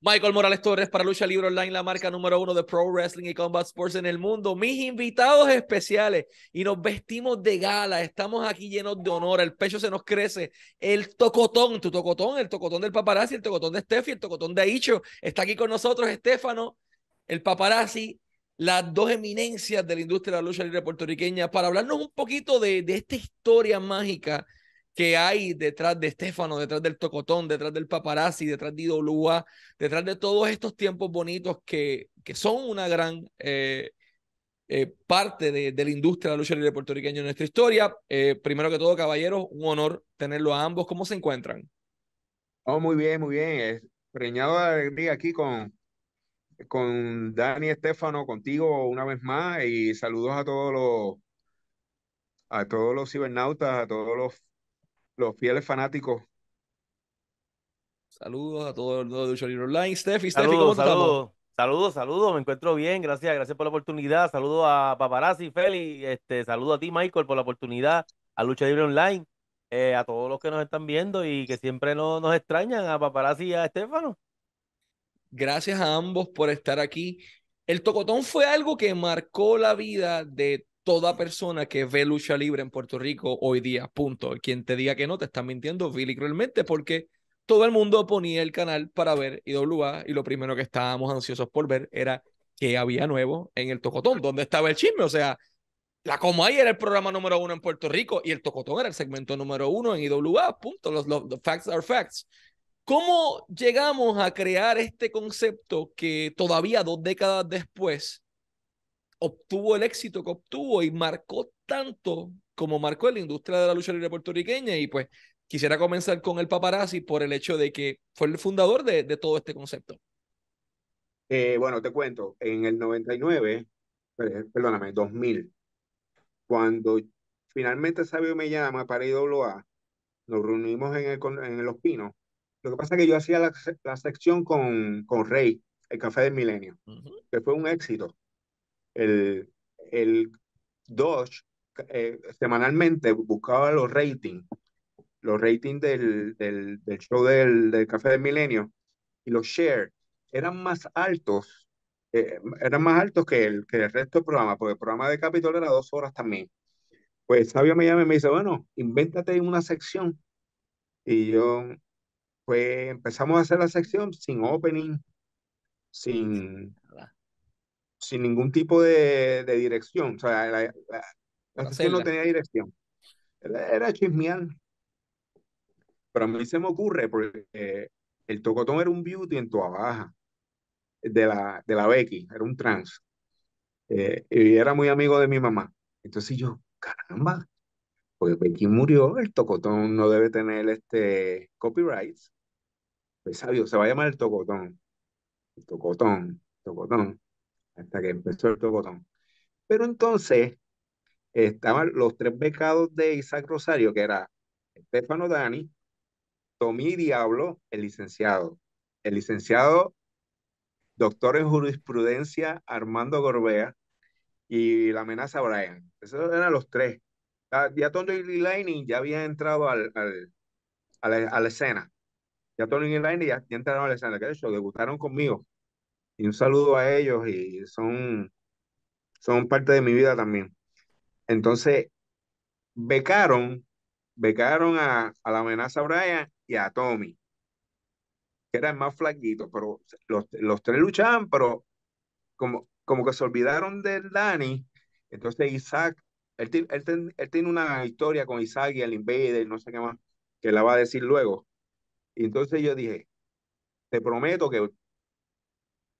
Michael Morales Torres para Lucha Libre Online, la marca número uno de Pro Wrestling y Combat Sports en el mundo. Mis invitados especiales y nos vestimos de gala. Estamos aquí llenos de honor. El pecho se nos crece. El tocotón, tu tocotón, el tocotón del paparazzi, el tocotón de Steffi, el tocotón de Aicho. Está aquí con nosotros Estefano, el paparazzi, las dos eminencias de la industria de la lucha libre puertorriqueña para hablarnos un poquito de, de esta historia mágica que hay detrás de Estefano, detrás del Tocotón, detrás del Paparazzi, detrás de IWA, detrás de todos estos tiempos bonitos que, que son una gran eh, eh, parte de, de, la industria de la lucha libre puertorriqueña en nuestra historia. Eh, primero que todo, caballeros, un honor tenerlo a ambos. ¿Cómo se encuentran? Oh, muy bien, muy bien. Preñado de alegría aquí con, con Dani Estefano, contigo una vez más, y saludos a todos los a todos los cibernautas, a todos los los fieles fanáticos. Saludos a todos los de Lucha Libre Online. Steffi, Steffi, ¿cómo saludos, Saludos, saludos, me encuentro bien, gracias, gracias por la oportunidad. Saludos a Paparazzi, Feli, este, saludos a ti, Michael, por la oportunidad, a Lucha Libre Online, eh, a todos los que nos están viendo y que siempre nos, nos extrañan, a Paparazzi y a Estefano. Gracias a ambos por estar aquí. El tocotón fue algo que marcó la vida de toda persona que ve lucha libre en Puerto Rico hoy día, punto. Quien te diga que no, te está mintiendo vil y cruelmente porque todo el mundo ponía el canal para ver IWA y lo primero que estábamos ansiosos por ver era qué había nuevo en el Tocotón, dónde estaba el chisme, o sea, la Como Hay era el programa número uno en Puerto Rico y el Tocotón era el segmento número uno en IWA, punto, los, los facts are facts. ¿Cómo llegamos a crear este concepto que todavía dos décadas después obtuvo el éxito que obtuvo y marcó tanto como marcó en la industria de la lucha libre puertorriqueña. Y pues quisiera comenzar con el paparazzi por el hecho de que fue el fundador de, de todo este concepto. Eh, bueno, te cuento, en el 99, perdóname, 2000, cuando finalmente Sabio me llama para IWA, nos reunimos en, el, en Los Pinos. Lo que pasa es que yo hacía la, la sección con, con Rey, el Café del Milenio, que fue un éxito el, el Dodge eh, semanalmente buscaba los ratings, los ratings del, del, del show del, del, Café del Milenio y los shares eran más altos, eh, eran más altos que el, que el resto del programa, porque el programa de Capitol era dos horas también. Pues Sabio me llama y me dice, bueno, invéntate una sección. Y yo, pues empezamos a hacer la sección sin opening, sin, sin ningún tipo de, de dirección. O sea, la, la, no tenía dirección. Era, era chismear. Pero a mí se me ocurre porque el tocotón era un beauty en toda baja de la, de la Becky, era un trans. Eh, y era muy amigo de mi mamá. Entonces yo, caramba, pues Becky murió, el tocotón no debe tener este copyrights. Pues sabio, se va a llamar el tocotón. El tocotón, tocotón hasta que empezó el tocotón. Pero entonces estaban los tres becados de Isaac Rosario, que era Estefano Dani, Tommy Diablo, el licenciado. El licenciado, doctor en jurisprudencia, Armando Gorbea, y la amenaza Brian. Esos eran los tres. Ya Tony y ya habían entrado al, al, a, la, escena. Ya Tony y ya entraron a la escena. Que de hecho debutaron conmigo y un saludo a ellos y son, son parte de mi vida también. Entonces, becaron, becaron a, a la amenaza Brian y a Tommy, que eran más flaquitos, pero los, los tres luchaban, pero como, como que se olvidaron del Dani, entonces Isaac, él, él, él, tiene una historia con Isaac y el Invader, no sé qué más, que la va a decir luego. Y entonces yo dije, te prometo que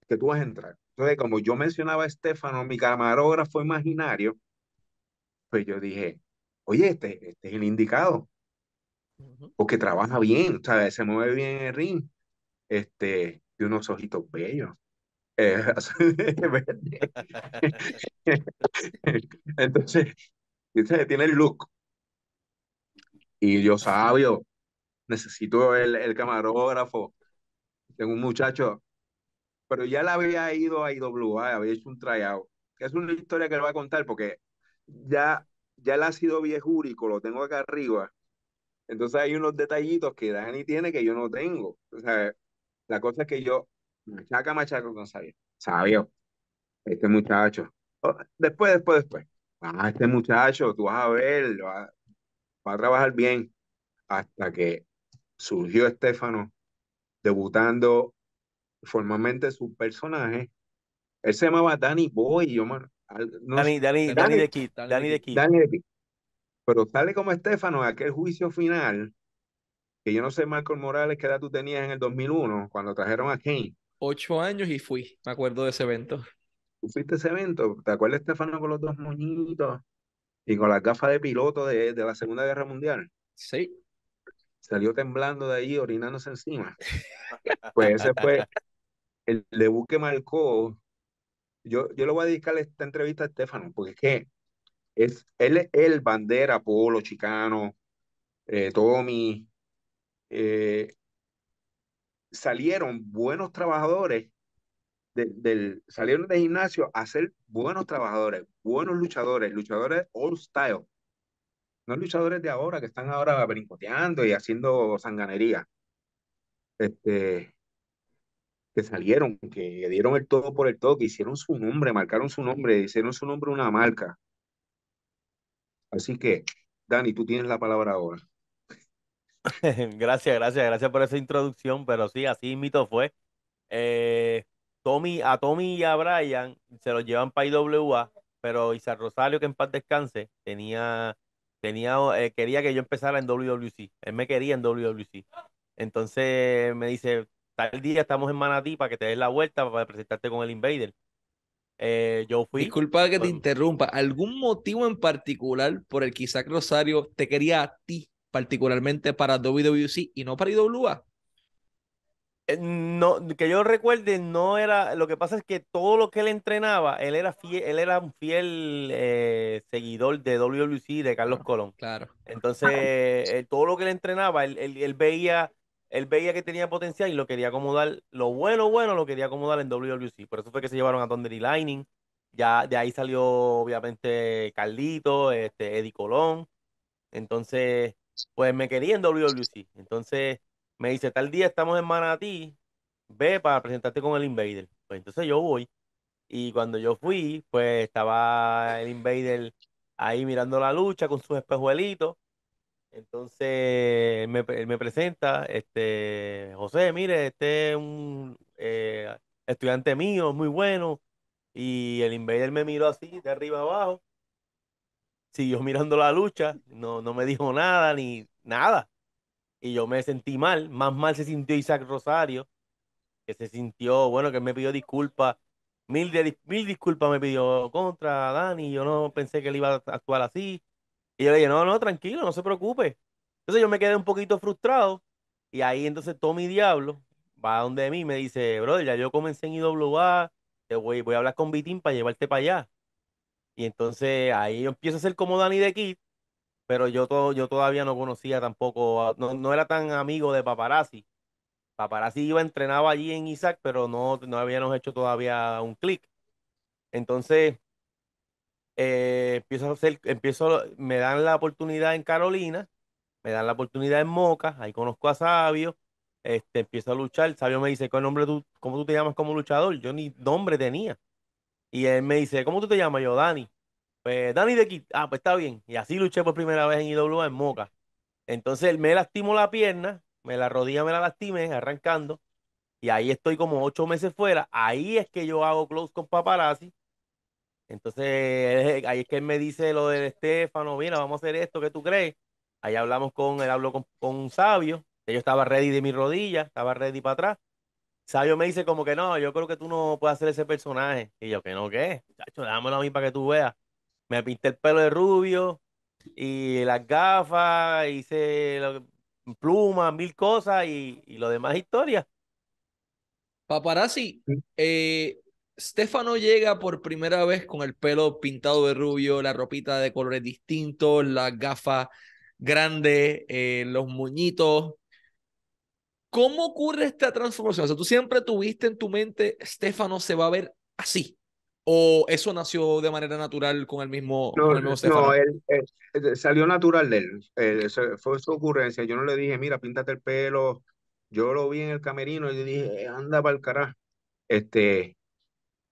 que tú vas a entrar. Entonces, como yo mencionaba a Estefano, mi camarógrafo imaginario, pues yo dije, oye, este, este es el indicado, porque trabaja bien, ¿sabes? se mueve bien en el ring, este, de unos ojitos bellos. Eh, Entonces, tiene el look. Y yo sabio, necesito el, el camarógrafo. Tengo un muchacho, pero ya la había ido a IWA, había hecho un tryout. Es una historia que él va a contar porque ya, ya el ácido viejúrico lo tengo acá arriba. Entonces hay unos detallitos que Dani tiene que yo no tengo. La cosa es que yo Machaca, machaca con sabio. Sabio, este muchacho. Oh, después, después, después. Ah, este muchacho, tú vas a ver, va, va a trabajar bien. Hasta que surgió Estefano debutando formalmente su personaje. Él se llamaba Danny Boy. Yo, man, al- no Dani, sé- Dani, Dani- Dani de Kid, Dani Dani de Kid. Danny de Kid. Pero sale como Estefano en aquel juicio final, que yo no sé, Marcos Morales, qué edad tú tenías en el 2001, cuando trajeron a Kane. Ocho años y fui, me acuerdo de ese evento. ¿Tú fuiste a ese evento? ¿Te acuerdas, Estefano, con los dos moñitos y con las gafas de piloto de, de la Segunda Guerra Mundial? Sí. Salió temblando de ahí, orinándose encima. Pues ese fue el debut que marcó. Yo, yo le voy a dedicar esta entrevista a Estefano, porque es que es, él es el bandera, Polo, Chicano, eh, Tommy, eh, salieron buenos trabajadores de- del, salieron de gimnasio a ser buenos trabajadores, buenos luchadores, luchadores all style. No luchadores de ahora que están ahora brincoteando y haciendo sanganería. Este, salieron, que dieron el todo por el todo, que hicieron su nombre, marcaron su nombre, hicieron su nombre una marca. Así que, Dani, tú tienes la palabra ahora. Gracias, gracias, gracias por esa introducción, pero sí, así mito fue. Eh, Tommy, a Tommy y a Brian se los llevan para IWA, pero Isaac Rosario, que en paz descanse, tenía, tenía, eh, quería que yo empezara en WWC. Él me quería en WWC. Entonces me dice, tal día estamos en Manatí para que te des la vuelta para presentarte con el Invader. Eh, yo fui. Disculpa que te interrumpa. ¿Algún motivo en particular por el que Isaac Rosario te quería a ti, particularmente para WWC y no para IWA? Eh, No, que yo recuerde, no era, lo que pasa es que todo lo que él entrenaba, él era fiel, él era un fiel eh, seguidor de WWC de Carlos Colón. Claro. Entonces, eh, todo lo que él entrenaba, él, él- él veía, él veía que tenía potencial y lo quería acomodar, lo bueno, bueno, lo quería acomodar en WWC. Por eso fue que se llevaron a Thunder y Lightning. Ya de ahí salió, obviamente, Carlito, este, Eddie Colón. Entonces, pues me quería en WWC. Entonces, me dice, tal día estamos en Manatí, ve para presentarte con el Invader. Pues entonces yo voy. Y cuando yo fui, pues estaba el Invader ahí mirando la lucha con sus espejuelitos. Entonces me, me presenta, este, José, mire, este es un eh, estudiante mío, muy bueno. Y el Invader me miró así, de arriba abajo. Siguió mirando la lucha, no, no me dijo nada, ni nada. Y yo me sentí mal, más mal se sintió Isaac Rosario, que se sintió, bueno, que me pidió disculpas, mil, de, mil disculpas me pidió contra Dani, yo no pensé que él iba a actuar así. Y yo le dije, no, no, tranquilo, no se preocupe. Entonces yo me quedé un poquito frustrado y ahí entonces Tommy Diablo va donde mí y me dice, brother, ya yo comencé en IWA, te voy, voy a hablar con Vitín para llevarte para allá. Y entonces ahí yo empiezo a ser como Danny de Kid, pero yo, todo, yo todavía no conocía tampoco, no, no era tan amigo de Paparazzi. Paparazzi iba, entrenaba allí en Isaac, pero no, no habíamos hecho todavía un clic. Entonces, eh, empiezo a hacer, empiezo, me dan la oportunidad en Carolina, me dan la oportunidad en Moca, ahí conozco a Sabio, este, empiezo a luchar, Sabio me dice, ¿qué nombre tú, cómo tú te llamas como luchador? Yo ni nombre tenía. Y él me dice, ¿cómo tú te llamas? Yo, Dani. Pues Dani de aquí, ah, pues está bien. Y así luché por primera vez en IWA en Moca. Entonces me lastimó la pierna, me la rodilla me la lastimé arrancando. Y ahí estoy como ocho meses fuera. Ahí es que yo hago close con paparazzi. Entonces ahí es que él me dice lo del Estefano, mira, vamos a hacer esto, ¿qué tú crees? Ahí hablamos con, él habló con, con Sabio, que yo estaba ready de mi rodilla, estaba ready para atrás. Sabio me dice como que no, yo creo que tú no puedes hacer ese personaje. Y yo, que no, ¿qué? Chacho, dámelo a mí para que tú veas. Me pinté el pelo de rubio y las gafas, hice lo- plumas, mil cosas y, y lo demás historia. Paparazzi, Sí. eh, Stefano llega por primera vez con el pelo pintado de rubio, la ropita de colores distintos, las gafas grandes, eh, los moñitos. ¿Cómo ocurre esta transformación? O sea, tú siempre tuviste en tu mente, Stefano se va a ver así. ¿O eso nació de manera natural con el mismo, No, con el mismo Stefano? no, él, él- salió natural de él. Él- eso fue su ocurrencia. Yo no le dije, mira, píntate el pelo. Yo lo vi en el camerino y yo dije, "Eh, anda para el carajo. Este,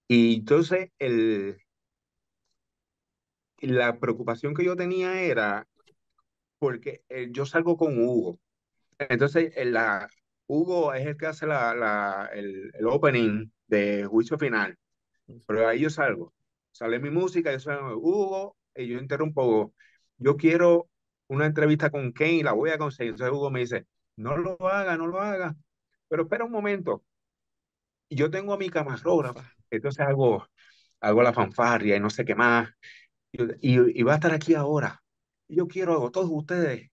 y entonces el, la preocupación que yo tenía era porque eh, yo salgo con Hugo. Entonces, la, Hugo es el que hace la, la, el, el opening de Juicio Final. Pero ahí yo salgo. Sale mi música, yo salgo, Hugo, y yo interrumpo, yo quiero una entrevista con Kane, la voy a conseguir. Entonces Hugo me dice, no lo haga, no lo haga. Pero espera un momento. Yo tengo a mi camarógrafo, entonces hago, hago la fanfarria y no sé qué más. Y, y, va a estar aquí ahora. Yo quiero a todos ustedes,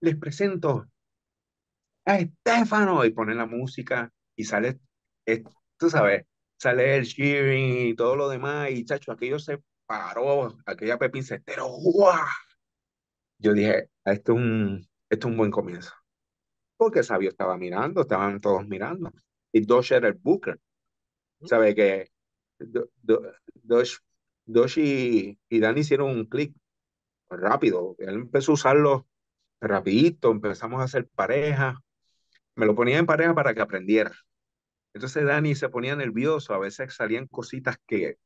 les presento a Estefano y pone la música y sale, tú sabes, sale el cheering y todo lo demás y chacho, aquello se paró, aquella Pepín Cestero, ¡guau! Yo dije, esto es un, esto es un buen comienzo. Porque Sabio estaba mirando, estaban todos mirando. Y Dosh era el booker. ¿Sabe que Dosh, y, y Dan hicieron un clic rápido. Él empezó a usarlo rapidito, empezamos a hacer pareja. Me lo ponía en pareja para que aprendiera. Entonces Dani se ponía nervioso, a veces salían cositas que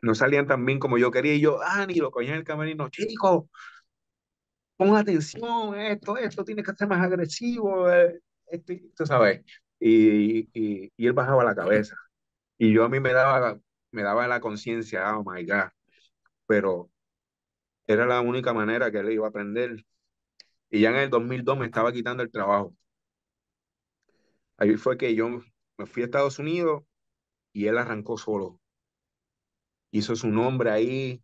no salían tan bien como yo quería, y yo, Dani, lo cogía en el camerino, chico, pon atención, esto, esto, tiene que ser más agresivo, eh, esto, sabes, y, y, él bajaba la cabeza, y yo a mí me daba, me daba la conciencia, oh my God, pero era la única manera que él iba a aprender, y ya en el 2002 me estaba quitando el trabajo. Ahí fue que yo me fui a Estados Unidos y él arrancó solo. Hizo su nombre ahí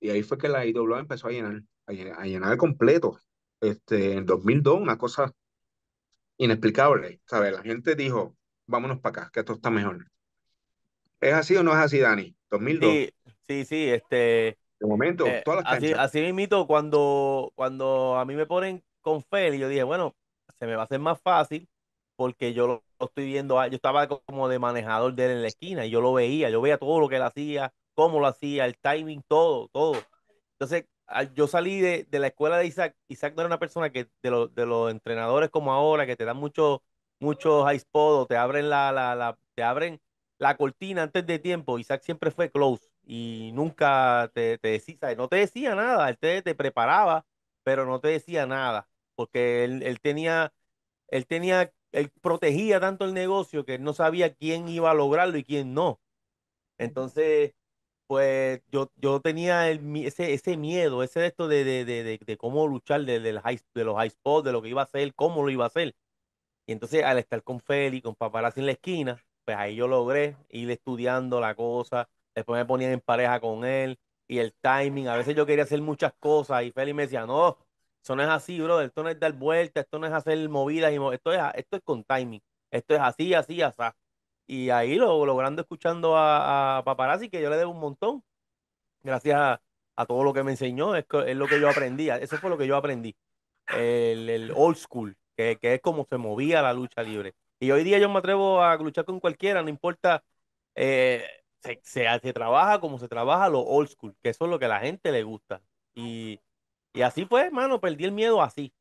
y ahí fue que la IWA empezó a llenar, a llenar, a llenar completo. Este, en 2002, una cosa inexplicable. ¿sabes? La gente dijo, vámonos para acá, que esto está mejor. ¿Es así o no es así, Dani? 2002. Sí, sí, sí. Este, de momento, eh, todas las así, así mismo, cuando, cuando a mí me ponen con Feli, yo dije, bueno, se me va a hacer más fácil porque yo lo, estoy viendo, yo estaba como de manejador de él en la esquina y yo lo veía, yo veía todo lo que él hacía, cómo lo hacía, el timing, todo, todo. Entonces, yo salí de, de la escuela de Isaac, Isaac no era una persona que de, los de los entrenadores como ahora, que te dan muchos mucho high spot o te abren la, la, la, te abren la cortina antes de tiempo. Isaac siempre fue close y nunca te, te decía, no te decía nada, él te, te preparaba, pero no te decía nada, porque él, él tenía, él tenía él protegía tanto el negocio que no sabía quién iba a lograrlo y quién no. Entonces, pues yo, yo tenía ese, ese miedo, ese de esto de, de, de, de cómo luchar de los high spots, de lo que iba a hacer, cómo lo iba a hacer. Y entonces al estar con Feli, con Paparazzi en la esquina, pues ahí yo logré ir estudiando la cosa, después me ponían en pareja con él y el timing, a veces yo quería hacer muchas cosas y Feli me decía, no, eso no es así, bro. Esto no es dar vueltas, esto no es hacer movidas. Y esto, es, esto es con timing. Esto es así, así, así. Y ahí lo logrando escuchando a, Paparazzi, que yo le debo un montón. Gracias a, todo lo que me enseñó, es, lo que yo aprendí. Eso fue lo que yo aprendí. El, old school, que, es como se movía la lucha libre. Y hoy día yo me atrevo a luchar con cualquiera, no importa. Eh, se, se, se, trabaja como se trabaja lo old school, que eso es lo que a la gente le gusta. Y y así fue, hermano, perdí el miedo así.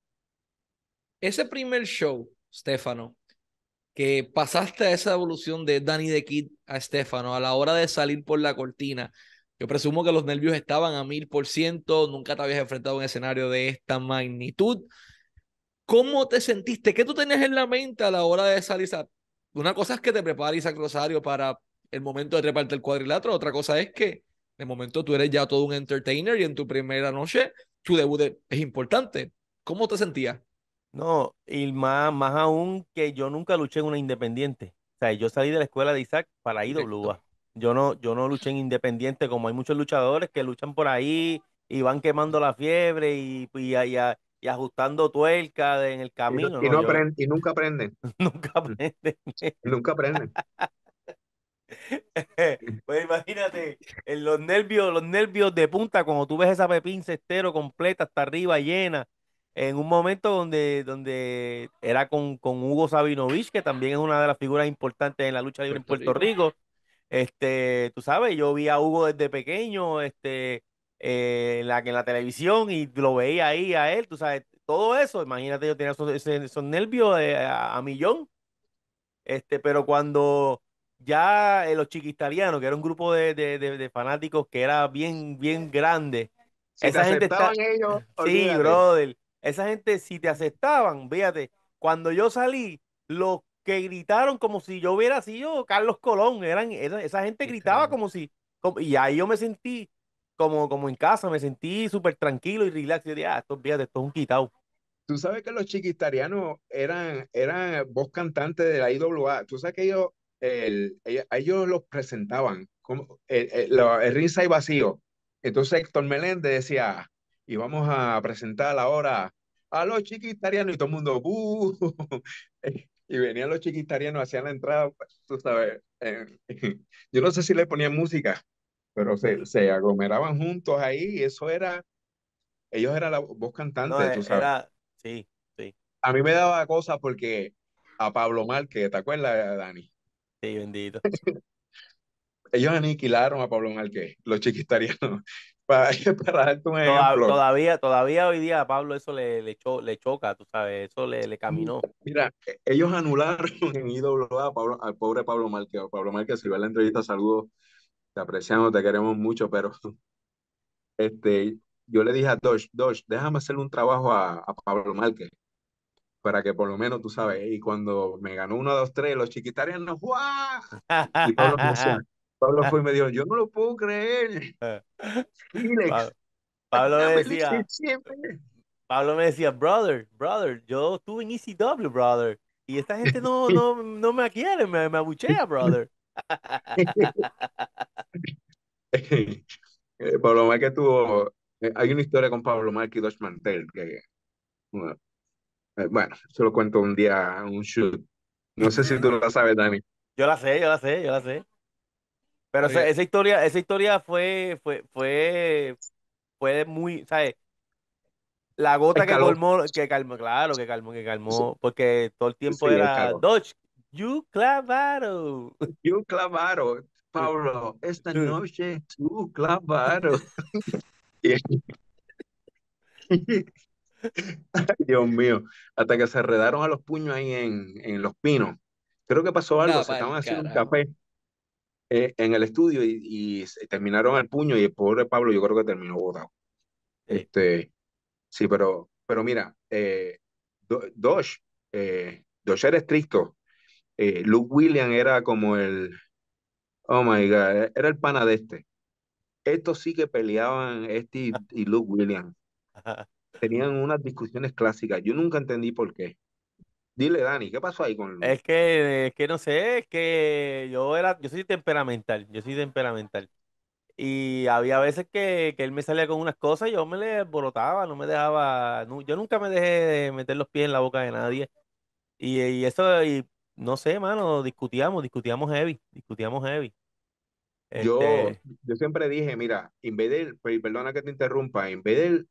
Ese primer show, Stefano, que pasaste a esa evolución de Danny the Kid a Stefano a la hora de salir por la cortina, yo presumo que los nervios estaban a mil por ciento, nunca te habías enfrentado a un escenario de esta magnitud. ¿Cómo te sentiste? ¿Qué tú tenías en la mente a la hora de salir? Una cosa es que te prepares Isaac Rosario para el momento de treparte el cuadrilátero, otra cosa es que de momento tú eres ya todo un entertainer y en tu primera noche tu debut es importante. ¿Cómo te sentías? No, y más, más aún que yo nunca luché en una independiente. O sea, yo salí de la escuela de Isaac para IWA. Yo no, yo no luché en independiente como hay muchos luchadores que luchan por ahí y van quemando la fiebre y, y, y, ajustando tuerca en el camino. Y, no, y nunca aprenden. nunca aprenden. nunca aprenden. pues imagínate, en los nervios, los nervios de punta, cuando tú ves esa Pepín Cestero completa hasta arriba, llena, en un momento donde, donde era con, con Hugo Sabinovich, que también es una de las figuras importantes en la lucha libre en Puerto Rico. Este, tú sabes, yo vi a Hugo desde pequeño, este, eh, en, la, en la televisión y lo veía ahí a él, tú sabes, todo eso, imagínate, yo tenía esos, esos, nervios a, a millón. Este, pero cuando ya eh, los chiquistarianos, que era un grupo de, de, de, de fanáticos que era bien, bien grande. Si te esa gente está. ellos, Sí, brother. Esa gente, si te aceptaban, fíjate, cuando yo salí, los que gritaron como si yo hubiera sido Carlos Colón, eran, era- esa gente gritaba como si, como- y ahí yo me sentí como, como en casa, me sentí súper tranquilo y relax. Yo dije, ah, esto, fíjate, esto es un quitado. Tú sabes que los chiquitarianos eran, eran voz cantante de la IWA. Tú sabes que ellos, el, ellos, los presentaban como el, el, lo- el ringside vacío. Entonces Héctor Meléndez decía, y vamos a presentar ahora a los chiquitarianos y todo el mundo, ¡buh! Y venían los chiquitarianos, hacían la entrada, pues, tú sabes. eh, yo no sé si le ponían música, pero se, se aglomeraban juntos ahí y eso era, ellos eran la voz No, cantante, e- tú sabes. era, sí, sí, A mí me daba cosa porque a Pablo Márquez, ¿te acuerdas, Dani? sí, bendito. Ellos aniquilaron a Pablo Márquez, los chiquitarianos. Para, para darte un Toda- ejemplo, todavía, todavía hoy día a Pablo eso le, le, cho- le choca, tú sabes, eso le, le caminó. mira, e- ellos anularon en IWA a Pablo- al pobre Pablo Márquez. Pablo Márquez, si ves la entrevista, saludos, te apreciamos, te queremos mucho, pero este, yo le dije a Dosh, Dosh, déjame hacerle un trabajo a, a Pablo Márquez para que por lo menos tú sabes. Y cuando me ganó uno, dos, tres, los chiquitarianos, ¡guau! Y Pablo fue y me dijo, yo no lo puedo creer. Pablo decía. Pablo me decía, brother, brother, yo estuve en ECW, brother, y esta gente no, no, no me quiere, me, me abuchea, brother. Eh, Pablo Márquez tuvo, eh, hay una historia con Pablo Márquez y Dos Mantel, que, bueno, eh, bueno, se lo cuento un día, un shoot. No sé si tú lo sabes, Dani. Yo la sé, yo la sé, yo la sé. Pero esa, historia, esa historia fue, fue, fue, fue muy, ¿sabes? La gota que colmó, que calmó, claro, que calmó, que calmó, porque todo el tiempo Sí, era. Dodge, you clavaron. You clavaron, Pablo, esta noche tú clavaron. Dios mío, hasta que se redaron a los puños ahí en, en Los Pinos. Creo que pasó algo, se estaban haciendo un café eh, en el estudio y, y se terminaron el puño y el pobre Pablo yo creo que terminó botado. Sí. Este, sí, pero, pero mira, eh, Do- Dosh, eh, Dosh era estricto. Eh, Luke Williams era como el, oh my God, era el pana de este. Estos sí que peleaban, este y, y Luke Williams. Tenían unas discusiones clásicas. Yo nunca entendí por qué. Dile, Dani, ¿qué pasó ahí con Es que, es que no sé, es que yo era, yo soy temperamental, yo soy temperamental. Y había veces que, que él me salía con unas cosas y yo me le alborotaba, no me dejaba, nu- yo nunca me dejé de meter los pies en la boca de nadie. Y, y eso, y no sé, mano, discutíamos, discutíamos heavy, discutíamos heavy. Yo, Este, yo siempre dije, mira, Invader, per- perdona que te interrumpa, Invader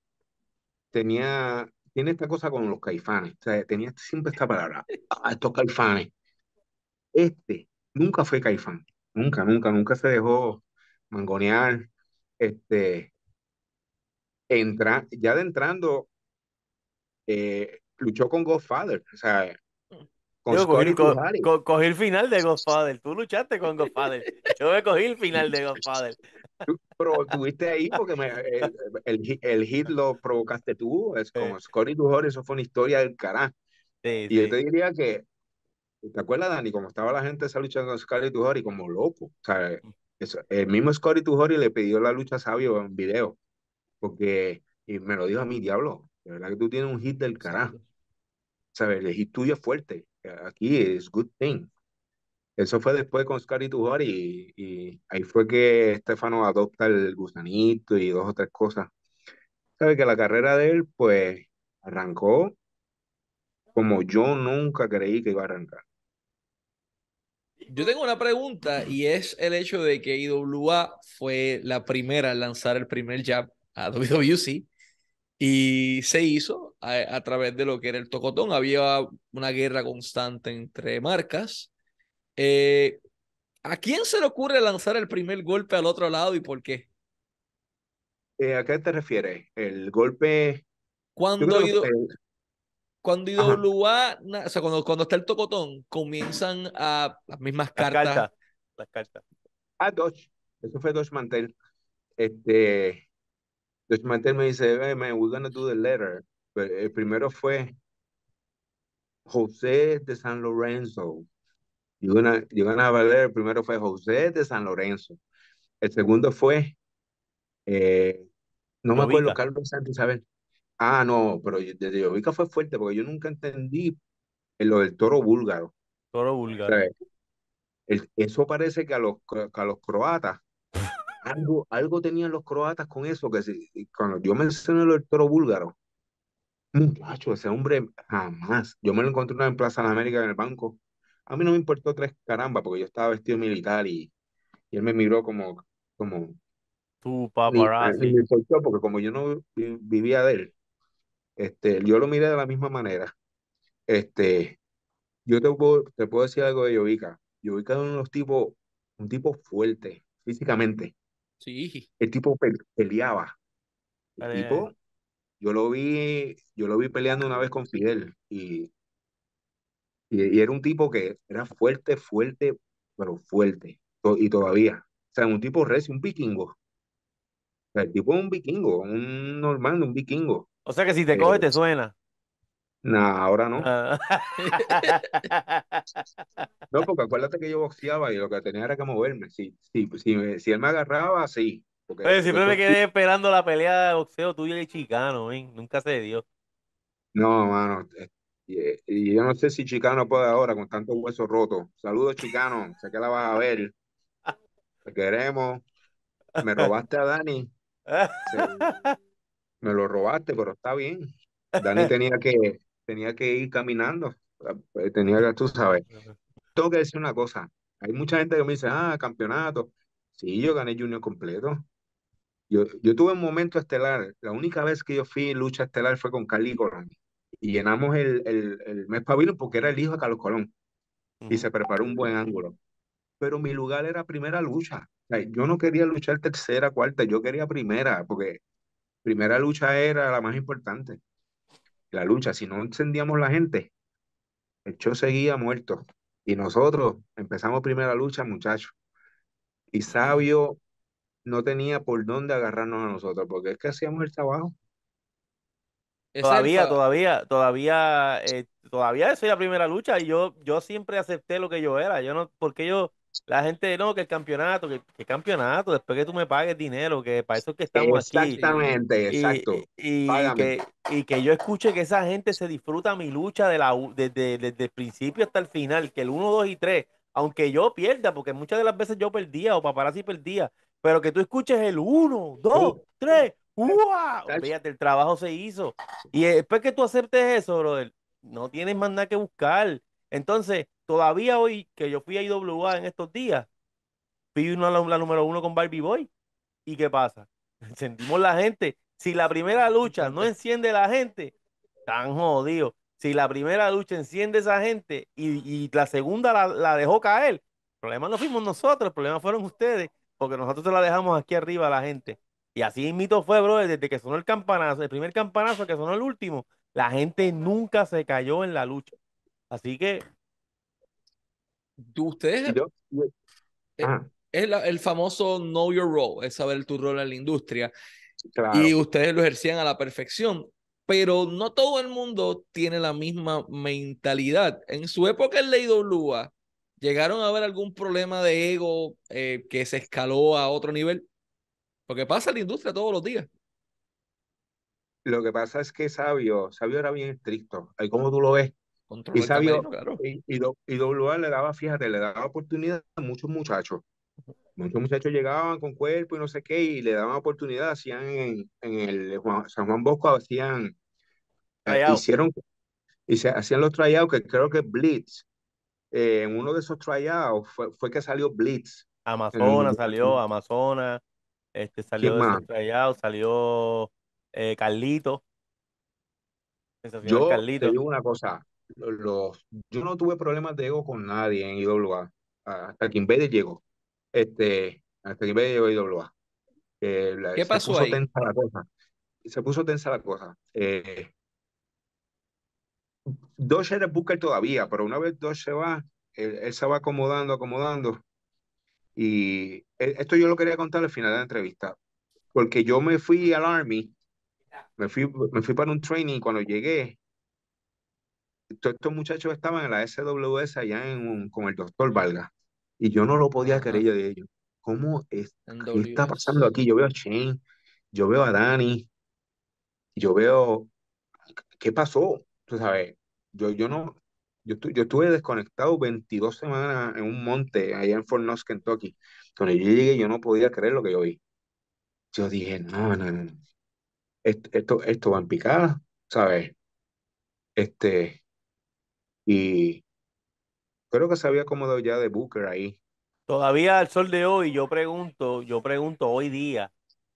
tenía, tiene esta cosa con los caifanes, o sea, tenía siempre esta palabra, ah, estos caifanes. Este nunca fue caifán, nunca, nunca, nunca se dejó mangonear, este, entra, ya de entrando, eh, luchó con Godfather, o sea, con yo cogí, co- co- cogí el final de Godfather, tú luchaste con Godfather, yo me cogí el final de Godfather. Pero estuviste ahí porque me- el, el, hit- el hit lo provocaste tú, es como Scotty Tujari, eso fue una historia del carajo. Sí, Y yo sí. te diría que, ¿te acuerdas, Dani? Como estaba la gente esa lucha con Scotty Tujari como loco. O sea, eso- el mismo Scotty Tujari le pidió la lucha a Sabio en video, porque, y me lo dijo a mí, diablo, de verdad que tú tienes un hit del carajo. ¿Sabes? El hit tuyo es fuerte. Aquí es good thing. Eso fue después con Scotty Tujari y, y ahí fue que Estefano adopta el gusanito y dos o tres cosas. ¿Sabes? Que la carrera de él, pues, arrancó como yo nunca creí que iba a arrancar. Yo tengo una pregunta y es el hecho de que IWA fue la primera en lanzar el primer jab a WWC y se hizo a, a través de lo que era el tocotón. Había una guerra constante entre marcas. Eh, ¿a quién se le ocurre lanzar el primer golpe al otro lado y por qué? Eh, ¿a qué te refieres? El golpe, Cuando, creo que cuando. IWA, na- o sea, cuando, cuando está el tocotón, comienzan a las mismas Las cartas cartas. las cartas. Ah, Dodge. Eso fue Dodge Mantel. Este, Dodge Mantel me dice, hey, man, we're gonna do the letter. Pero el primero fue José de San Lorenzo. You're gonna, you're gonna have a letter. El primero fue José de San Lorenzo. El segundo fue, eh, no me acuerdo. Carlos Santa Isabel. Ah, no, pero desde Yovica fue fuerte porque yo nunca entendí lo del toro búlgaro. Toro O búlgaro. sea, el- eso parece que a los, que a los croatas, algo, algo tenían los croatas con eso, que si, cuando yo mencioné del toro búlgaro, muchacho, ese hombre jamás. Yo me lo encontré una vez en Plaza de América en el banco. A mí no me importó tres caramba porque yo estaba vestido militar y, y él me miró como, como, ni paparazzi. me importó porque como yo no vi- vivía de él, este, yo lo miré de la misma manera. Este, yo te puedo, te puedo decir algo de Yovica. Yovica es uno de los tipos, un tipo fuerte físicamente. Sí. El tipo pe- peleaba. El Ay, ay, tipo, yo lo vi, yo lo vi peleando una vez con Fidel y, y, y era un tipo que era fuerte, fuerte, pero fuerte. Y todavía. O sea, un tipo recio, un vikingo. O sea, el tipo es un vikingo, un normal, un vikingo. O sea que si te Eh, coge, te suena. Nah, ahora no. Ah. No, porque acuérdate que yo boxeaba y lo que tenía era que moverme. Si, si, si, si él me agarraba, sí. Porque, Oye, porque siempre me quedé esperando la pelea de boxeo tuyo y chicano, ¿eh? Nunca se dio. No, mano. eh, Y, y yo no sé si Chicano puede ahora con tantos huesos rotos. Saludos, Chicano. Sé que la vas a ver. Te queremos. Me robaste a Dani. Se- me lo robaste, pero está bien. Dani tenía que, tenía que ir caminando. Eh, Tenía que, tú sabes. Tengo que decir una cosa. Hay mucha gente que me dice, ah, campeonato. Sí, yo gané Junior completo. Yo, yo tuve un momento estelar. La única vez que yo fui en lucha estelar fue con Carly Colón. Y llenamos el, el, el mes pabellón porque era el hijo de Carlos Colón. Y se preparó un buen ángulo. Pero mi lugar era primera lucha. O sea, yo no quería luchar tercera, cuarta, yo quería primera, porque primera lucha era la más importante. La lucha, si no encendíamos la gente, el show seguía muerto. Y nosotros empezamos primera lucha, muchachos. Y Sabio no tenía por dónde agarrarnos a nosotros, porque es que hacíamos el trabajo. Todavía, todavía, todavía, eh, todavía soy la primera lucha y yo, yo siempre acepté lo que yo era. Yo no, porque yo, la gente, no, que el campeonato, que, que campeonato, después que tú me pagues dinero, que para eso es que estamos aquí. Exactamente, exacto. y- que, y que yo escuche que esa gente se disfruta mi lucha de la, desde, desde el principio hasta el final, que el 1, 2 y 3, aunque yo pierda, porque muchas de las veces yo perdía o paparazzi perdía, pero que tú escuches el 1, 2, 3, ¡Uah! Tacho. Fíjate, el trabajo se hizo. Y después que tú aceptes eso, brother, no tienes más nada que buscar. Entonces, todavía hoy que yo fui a IWA en estos días, fui una, la, la número uno con Barbie Boy. ¿Y qué pasa? Sentimos la gente. Si la primera lucha no enciende la gente, tan jodido. Si la primera lucha enciende esa gente y, y la segunda la, la dejó caer, el problema no fuimos nosotros, el problema fueron ustedes, porque nosotros se la dejamos aquí arriba a la gente. Y así mito fue, bro, desde que sonó el campanazo, el primer campanazo que sonó el último, la gente nunca se cayó en la lucha. Así que ustedes Y yo- yo- Eh, es la- el famoso know your role, es saber tu rol en la industria. claro. Y ustedes lo ejercían a la perfección, pero no todo el mundo tiene la misma mentalidad. En su época en la IWA, ¿llegaron a ver algún problema de ego eh, que se escaló a otro nivel? Porque pasa en la industria todos los días. Lo que pasa es que Sabio, Sabio era bien estricto. Ahí como tú lo ves. Y el Sabio, claro. y, y, do- y WA le daba, fíjate, le daba oportunidad a muchos muchachos. Muchos muchachos llegaban con cuerpo y no sé qué, y le daban oportunidad, hacían en, en el Juan- San Juan Bosco, hacían, eh, Tryout. hicieron, y se hacían los tryouts, que creo que Blitz, eh, en uno de esos tryouts fue, fue que salió Blitz. Amazonas salió, Amazonas, este salió ¿Quién de más? esos tryouts, salió eh, Carlito, Yo te Carlito. digo una cosa, los, yo no tuve problemas de ego con nadie en IWA, hasta que Invader llegó, este, hasta que Invader llegó a IWA. Eh, ¿Qué se pasó puso ahí? tensa la cosa, se puso tensa la cosa. Eh, Dodge era el Booker todavía, pero una vez Dodge se va, él, él se va acomodando, acomodando, Y e- esto yo lo quería contar al final de la entrevista, porque yo me fui al Army, me fui, me fui para un training cuando llegué, todos estos muchachos estaban en la SWS allá en, con el doctor Valga, y yo no lo podía creer, yo dije, yo, ¿cómo es, qué está pasando aquí? Yo veo a Shane, yo veo a Dani, yo veo, ¿qué pasó? Tú sabes, yo, yo no, yo, yo estuve desconectado 22 semanas en un monte allá en Fort Knox, Kentucky. Cuando yo llegué, yo no podía creer lo que yo vi. Yo dije, no, no, no, no. Esto, esto, esto va en picada, ¿sabes? Este, y creo que se había acomodado ya de Booker ahí. Todavía al sol de hoy, yo pregunto, yo pregunto hoy día,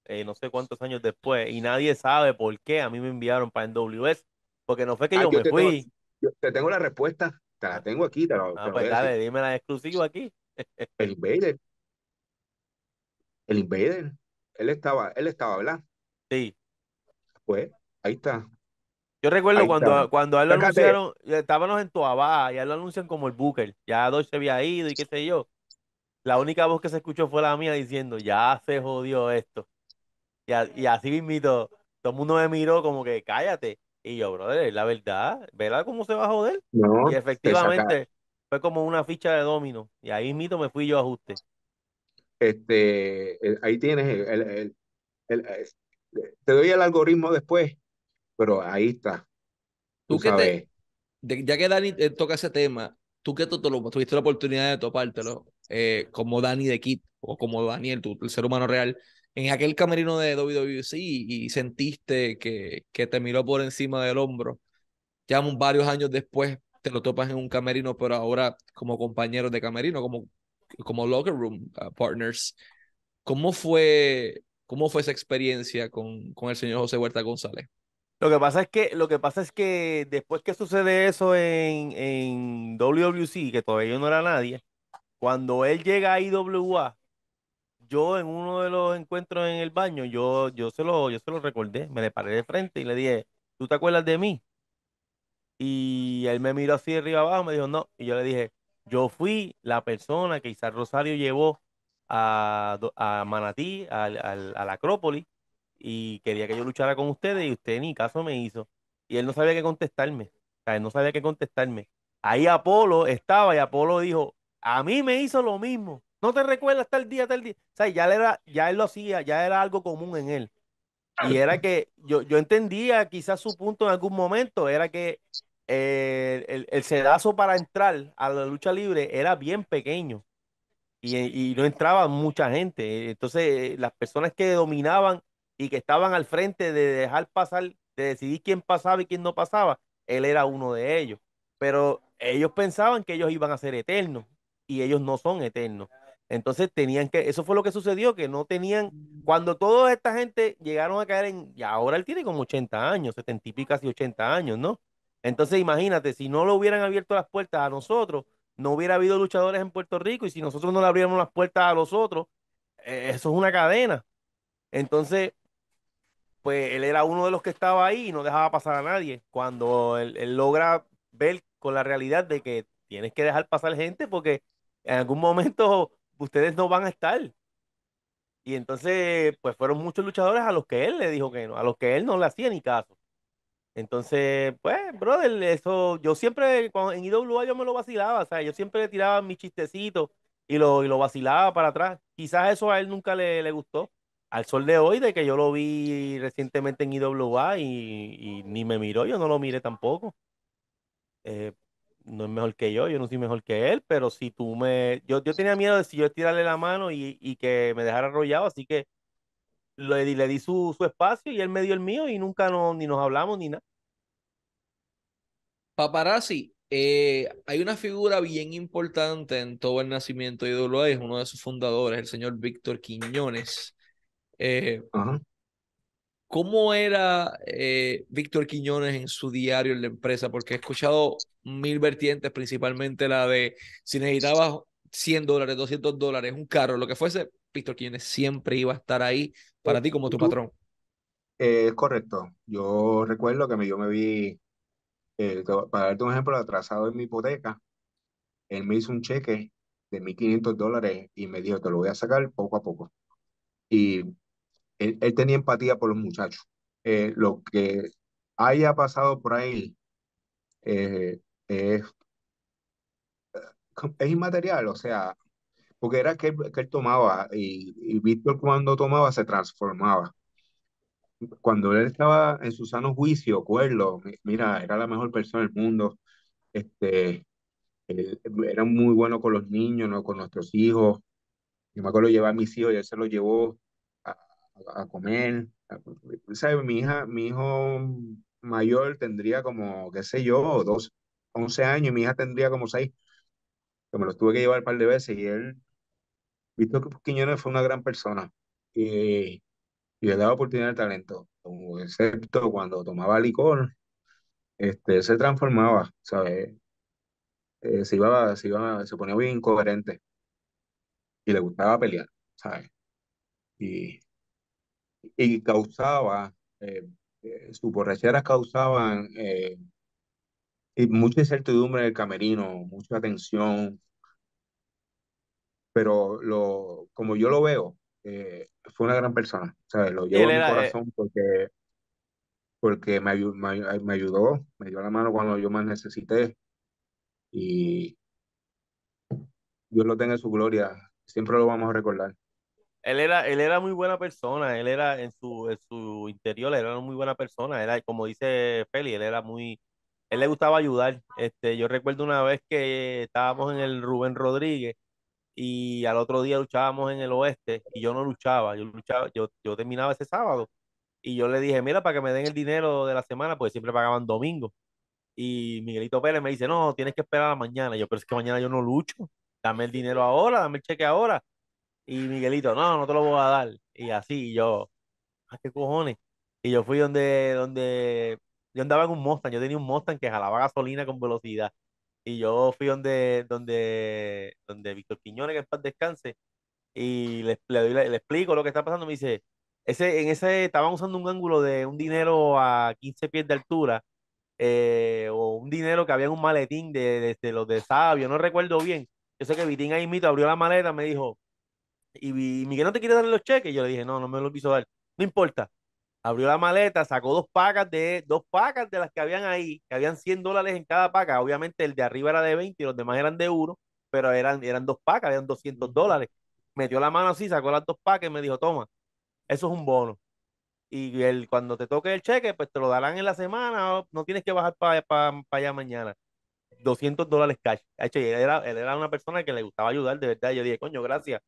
eh, no sé cuántos años después, y nadie sabe por qué a mí me enviaron para NWS, porque no fue que Ah, yo yo me te tengo, fui. yo te tengo la respuesta, te la tengo aquí, te te Ah, lo pues dale, dime la exclusiva aquí. El Invader, el Invader, él estaba, él estaba, ¿verdad? Sí. Pues, ahí está, Yo recuerdo ahí cuando, está. cuando a él lo Fíjate, anunciaron, eh, estábamos en Toabá, y a él lo anuncian como el Booker. Ya Dodge se había ido y qué sé yo. La única voz que se escuchó fue la mía diciendo, ya se jodió esto. Y, a- y así mismito, todo el mundo me miró como que cállate. Y yo, brother, la verdad, ¿verdad cómo se va a joder? no, Y efectivamente fue como una ficha de domino. Y ahí mismo me fui yo a ajuste. este, el- ahí tienes el, el- el- el- es- te doy el algoritmo después, pero ahí está, Tú tú que te, sabes. de- ya que Dani eh, toca ese tema, tú que te tuviste la oportunidad de topártelo, eh, como Dani de Kid o como Daniel, el ser humano real, en aquel camerino de WWC y, y sentiste que, que te miró por encima del hombro, ya varios años después te lo topas en un camerino, pero ahora como compañeros de camerino, como, como locker room uh, partners. ¿Cómo fue, cómo fue esa experiencia con, con el señor José Huerta González? Lo que pasa es que, lo que pasa es que después que sucede eso en, en WWC, que todavía no era nadie, cuando él llega a IWA, yo en uno de los encuentros en el baño, yo, yo se lo, yo se lo recordé, me le paré de frente y le dije, ¿tú te acuerdas de mí? Y él me miró así de arriba abajo, me dijo, no. Y yo le dije, yo fui la persona que Isaac Rosario llevó a, a Manatí, al- a la Acrópolis, y quería que yo luchara con ustedes, y usted ni caso me hizo. Y él no sabía qué contestarme. O sea, él no sabía qué contestarme. Ahí Apolo estaba y Apolo dijo, a mí me hizo lo mismo. ¿No te recuerdas tal día, tal día? O sea, ya él, era, ya él lo hacía, ya era algo común en él. Y era que yo, yo entendía quizás su punto en algún momento, era que eh, el, el sedazo para entrar a la lucha libre era bien pequeño y, y no entraba mucha gente. Entonces, las personas que dominaban y que estaban al frente de dejar pasar, de decidir quién pasaba y quién no pasaba, él era uno de ellos. Pero ellos pensaban que ellos iban a ser eternos y ellos no son eternos. Entonces tenían que, eso fue lo que sucedió, que no tenían, cuando toda esta gente llegaron a caer en, y ahora él tiene como 80 años, 70 y casi 80 años, ¿no? Entonces imagínate, si no le hubieran abierto las puertas a nosotros, no hubiera habido luchadores en Puerto Rico y si nosotros no le abriéramos las puertas a los otros, eh, eso es una cadena. Entonces, pues él era uno de los que estaba ahí y no dejaba pasar a nadie. Cuando él, logra ver con la realidad de que tienes que dejar pasar gente porque en algún momento ustedes no van a estar. Y entonces, pues fueron muchos luchadores a los que él le dijo que no, a los que él no le hacía ni caso. Entonces, pues, brother, eso, yo siempre, cuando, en IWA yo me lo vacilaba, o sea, yo siempre le tiraba mis chistecitos y lo, y lo vacilaba para atrás. Quizás eso a él nunca le, le gustó. Al sol de hoy, de que yo lo vi recientemente en IWA y, ni me miró, yo no lo miré tampoco. Eh, no es mejor que yo, yo no soy mejor que él, pero si tú me... Yo, yo tenía miedo de si yo estirarle la mano y, y que me dejara arrollado, así que le, le di su, su espacio y él me dio el mío y nunca no, ni nos hablamos ni nada. Paparazzi, eh, hay una figura bien importante en todo el nacimiento de IWA, es uno de sus fundadores, el señor Víctor Quiñones. Eh, Ajá. ¿Cómo era eh, Víctor Quiñones en su diario en la empresa? Porque he escuchado mil vertientes, principalmente la de si necesitabas 100 dólares, 200 dólares, un carro, lo que fuese, Víctor Quiñones siempre iba a estar ahí para Eh, ti como tu patrón. eh, es correcto. Yo recuerdo que me, yo me vi, eh, para darte un ejemplo, atrasado en mi hipoteca. Él me hizo un cheque de 1.500 dólares y me dijo, te lo voy a sacar poco a poco. Y él, él tenía empatía por los muchachos. Eh, lo que haya pasado por ahí eh, es, es inmaterial, o sea, porque era que, que él tomaba y, y Víctor cuando tomaba se transformaba. Cuando él estaba en su sano juicio, acuerdo, mi- mira, era la mejor persona del mundo, este, él era muy bueno con los niños, ¿no? Con nuestros hijos. Yo me acuerdo llevar a mis hijos y él se los llevó a, comer. ¿Sabes? Mi hija, mi hijo mayor tendría como, qué sé yo, dos, 11 años y mi hija tendría como 6, que me los tuve que llevar un par de veces y él, Víctor Quiñones fue una gran persona y, y le daba oportunidad al talento, excepto cuando tomaba licor, este, se transformaba, ¿sabes? Eh, se iba, se iba, se ponía bien incoherente y le gustaba pelear, ¿sabes? Y, y causaba, eh, eh, sus borracheras causaban eh, y mucha incertidumbre en el camerino, mucha tensión, pero lo, como yo lo veo, eh, fue una gran persona, ¿sabes? Lo llevo en mi eh, corazón porque, porque me, ayu- me, me ayudó, me dio la mano cuando yo más necesité y Dios lo tenga en su gloria, siempre lo vamos a recordar. Él era, él era muy buena persona, él era en su, en su interior, era una muy buena persona, era, como dice Feli, él era muy, él le gustaba ayudar. Este, yo recuerdo una vez que estábamos en el Rubén Rodríguez y al otro día luchábamos en el oeste y yo no luchaba, yo luchaba, yo, yo terminaba ese sábado y yo le dije, mira, para que me den el dinero de la semana, porque siempre pagaban domingo. Y Miguelito Pérez me dice, no, tienes que esperar a la mañana. Yo, pero es que mañana yo no lucho, dame el dinero ahora, dame el cheque ahora. Y Miguelito, no, no te lo voy a dar. Y así, yo, ¿a qué cojones? Y yo fui donde, donde, yo andaba en un Mustang, yo tenía un Mustang que jalaba gasolina con velocidad. Y yo fui donde, donde, donde Víctor Quiñones, que en paz descanse, y le, le, doy- le explico lo que está pasando. Me dice, ese, en ese estaban usando un ángulo de un dinero a 15 pies de altura, eh, o un dinero que había en un maletín de, de, de los de Sabio, no recuerdo bien. Yo sé que Vitín ahí mito abrió la maleta, me dijo, y, Miguel no te quiere dar los cheques. Yo le dije, no, no me lo quiso dar. No importa. Abrió la maleta, sacó dos pacas de, dos pacas de las que habían ahí, que habían 100 dólares en cada paca. Obviamente el de arriba era de 20 y los demás eran de uno, pero eran, eran dos pacas, habían 200 dólares. Metió la mano así, sacó las dos pacas y me dijo, toma, eso es un bono. Y el, cuando te toque el cheque, pues te lo darán en la semana, no tienes que bajar para allá mañana. 200 dólares cash. Era, él era una persona que le gustaba ayudar, de verdad. Yo dije, coño, gracias.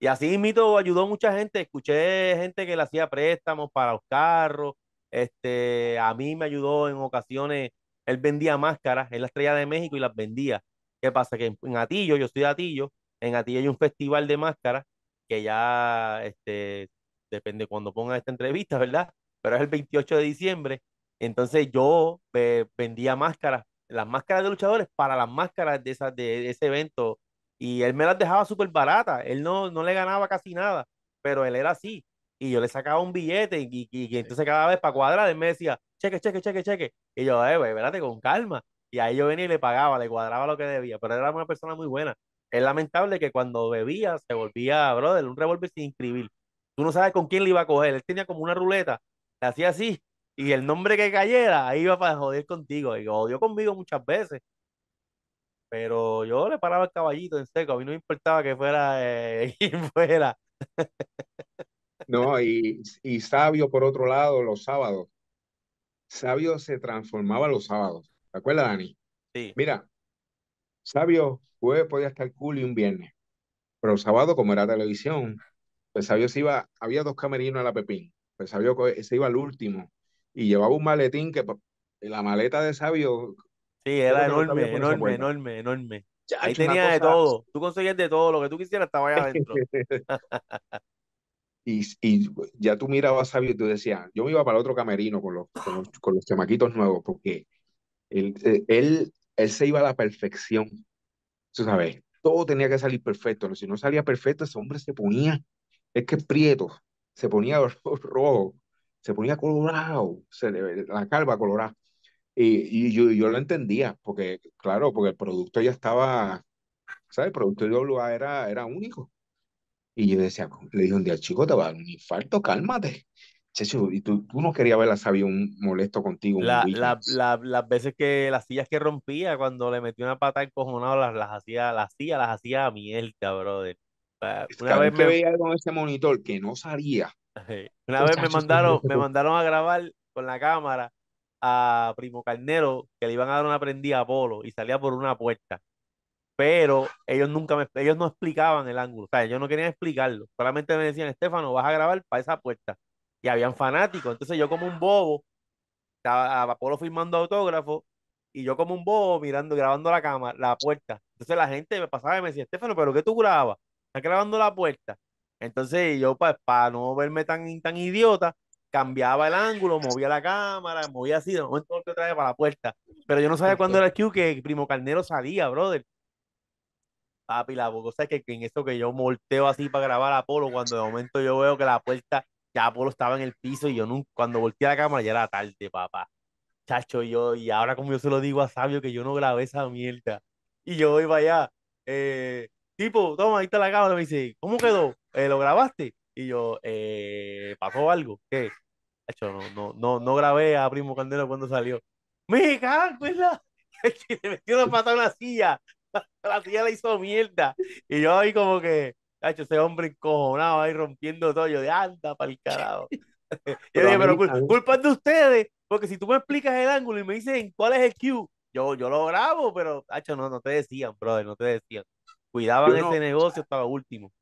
Y así mito ayudó mucha gente. Escuché gente que le hacía préstamos para los carros. Este, a mí me ayudó en ocasiones. Él vendía máscaras, en la Estrella de México y las vendía. ¿Qué pasa? Que en, Atillo, yo estoy de Atillo, en Atillo hay un festival de máscaras que ya, este, depende cuando pongan esta entrevista, ¿verdad? Pero es el 28 de diciembre. Entonces yo eh, vendía máscaras, las máscaras de luchadores para las máscaras de, esas, de ese evento y él me las dejaba súper baratas, él no, no le ganaba casi nada, pero él era así. Y yo le sacaba un billete y, y, y entonces cada vez para cuadrar él me decía, cheque, cheque, cheque, cheque. Y yo, eh, güey, espérate, con calma. Y ahí yo venía y le pagaba, le cuadraba lo que debía, pero era una persona muy buena. Es lamentable que cuando bebía se volvía, brother, un revólver sin inscribir. Tú no sabes con quién le iba a coger. Él tenía como una ruleta, le hacía así, y el nombre que cayera, ahí iba para joder contigo. Y jodió conmigo muchas veces pero yo le paraba el caballito en seco, a mí no me importaba que fuera eh, fuera. No, y, y Sabio, por otro lado, los sábados. Sabio se transformaba los sábados. ¿Te acuerdas, Dani? Sí, Mira, Sabio jueves podía estar cool y un viernes, pero el sábado, como era televisión, pues Sabio se iba, había dos camerinos a la Pepín, pues Sabio se iba al último y llevaba un maletín que pa- la maleta de Sabio, sí, era enorme, enorme, enorme, enorme. Ahí Chacho, una tenía de todo, tú conseguías de todo, lo que tú quisieras estaba allá adentro. Y, y ya tú mirabas a Sabio y tú decías, yo me iba para el otro camerino con los, con los, con los chamaquitos nuevos, porque él, eh, él, él se iba a la perfección. Tú sabes, todo tenía que salir perfecto. Si no salía perfecto, ese hombre se ponía, es que es prieto, se ponía ro- rojo, se ponía colorado, se le- la calva colorada. Y, y yo, yo lo entendía, porque, claro, porque el producto ya estaba, ¿sabes? El productor de WA era, era único. Y yo decía, le dije un día, chico, te va a dar un infarto, cálmate. Checho, y tú, tú no querías ver a Sabio un molesto contigo. La, la, la- las veces que las sillas que rompía, cuando le metí una pata encojonada, las, las hacía, las sillas las hacía a mierda, brother. Una vez me, veía en ese monitor que no salía, una vez me mandaron, me mandaron a grabar con la cámara a Primo Carnero, que le iban a dar una prendida a Polo y salía por una puerta. Pero ellos nunca me, ellos no explicaban el ángulo, o ellos no querían explicarlo. Solamente me decían, Estefano, vas a grabar para esa puerta. Y habían fanáticos. Entonces yo como un bobo, estaba Polo firmando autógrafo y yo como un bobo mirando, grabando la cámara, la puerta. Entonces la gente me pasaba y me decía, Estefano, ¿pero qué tú grabas? ¿Estás grabando la puerta? Entonces yo, pues, para no verme tan, tan idiota, cambiaba el ángulo, movía la cámara, movía así, de momento te trae para la puerta. Pero yo no sabía cuándo era el cue que Primo Carnero salía, brother. Papi, la cosa es que, en eso que yo volteo así para grabar a Apolo, cuando de momento yo veo que la puerta, ya Apolo estaba en el piso y yo nunca, cuando volteé la cámara ya era tarde, papá. Chacho, yo, y ahora como yo se lo digo a Sabio que yo no grabé esa mierda. Y yo voy para allá, eh, tipo, toma, ahí está la cámara, me dice, ¿cómo quedó? Eh, ¿lo grabaste? Y yo, eh, ¿pasó algo? ¿Qué? Chacho, no, no, no, no grabé a Primo Candelo cuando salió. Me cago en la... que le metió una patada a una silla. La silla la hizo mierda. Y yo ahí como que, chacho, ese hombre encojonado ahí rompiendo todo. Yo de anda para el carajo. Yo Pero dije, pero cul- culpa es de ustedes, porque si tú me explicas el ángulo y me dicen cuál es el cue, yo, yo lo grabo, pero, hacho, no, no te decían, brother, no te decían. Cuidaban no- ese negocio hasta lo último.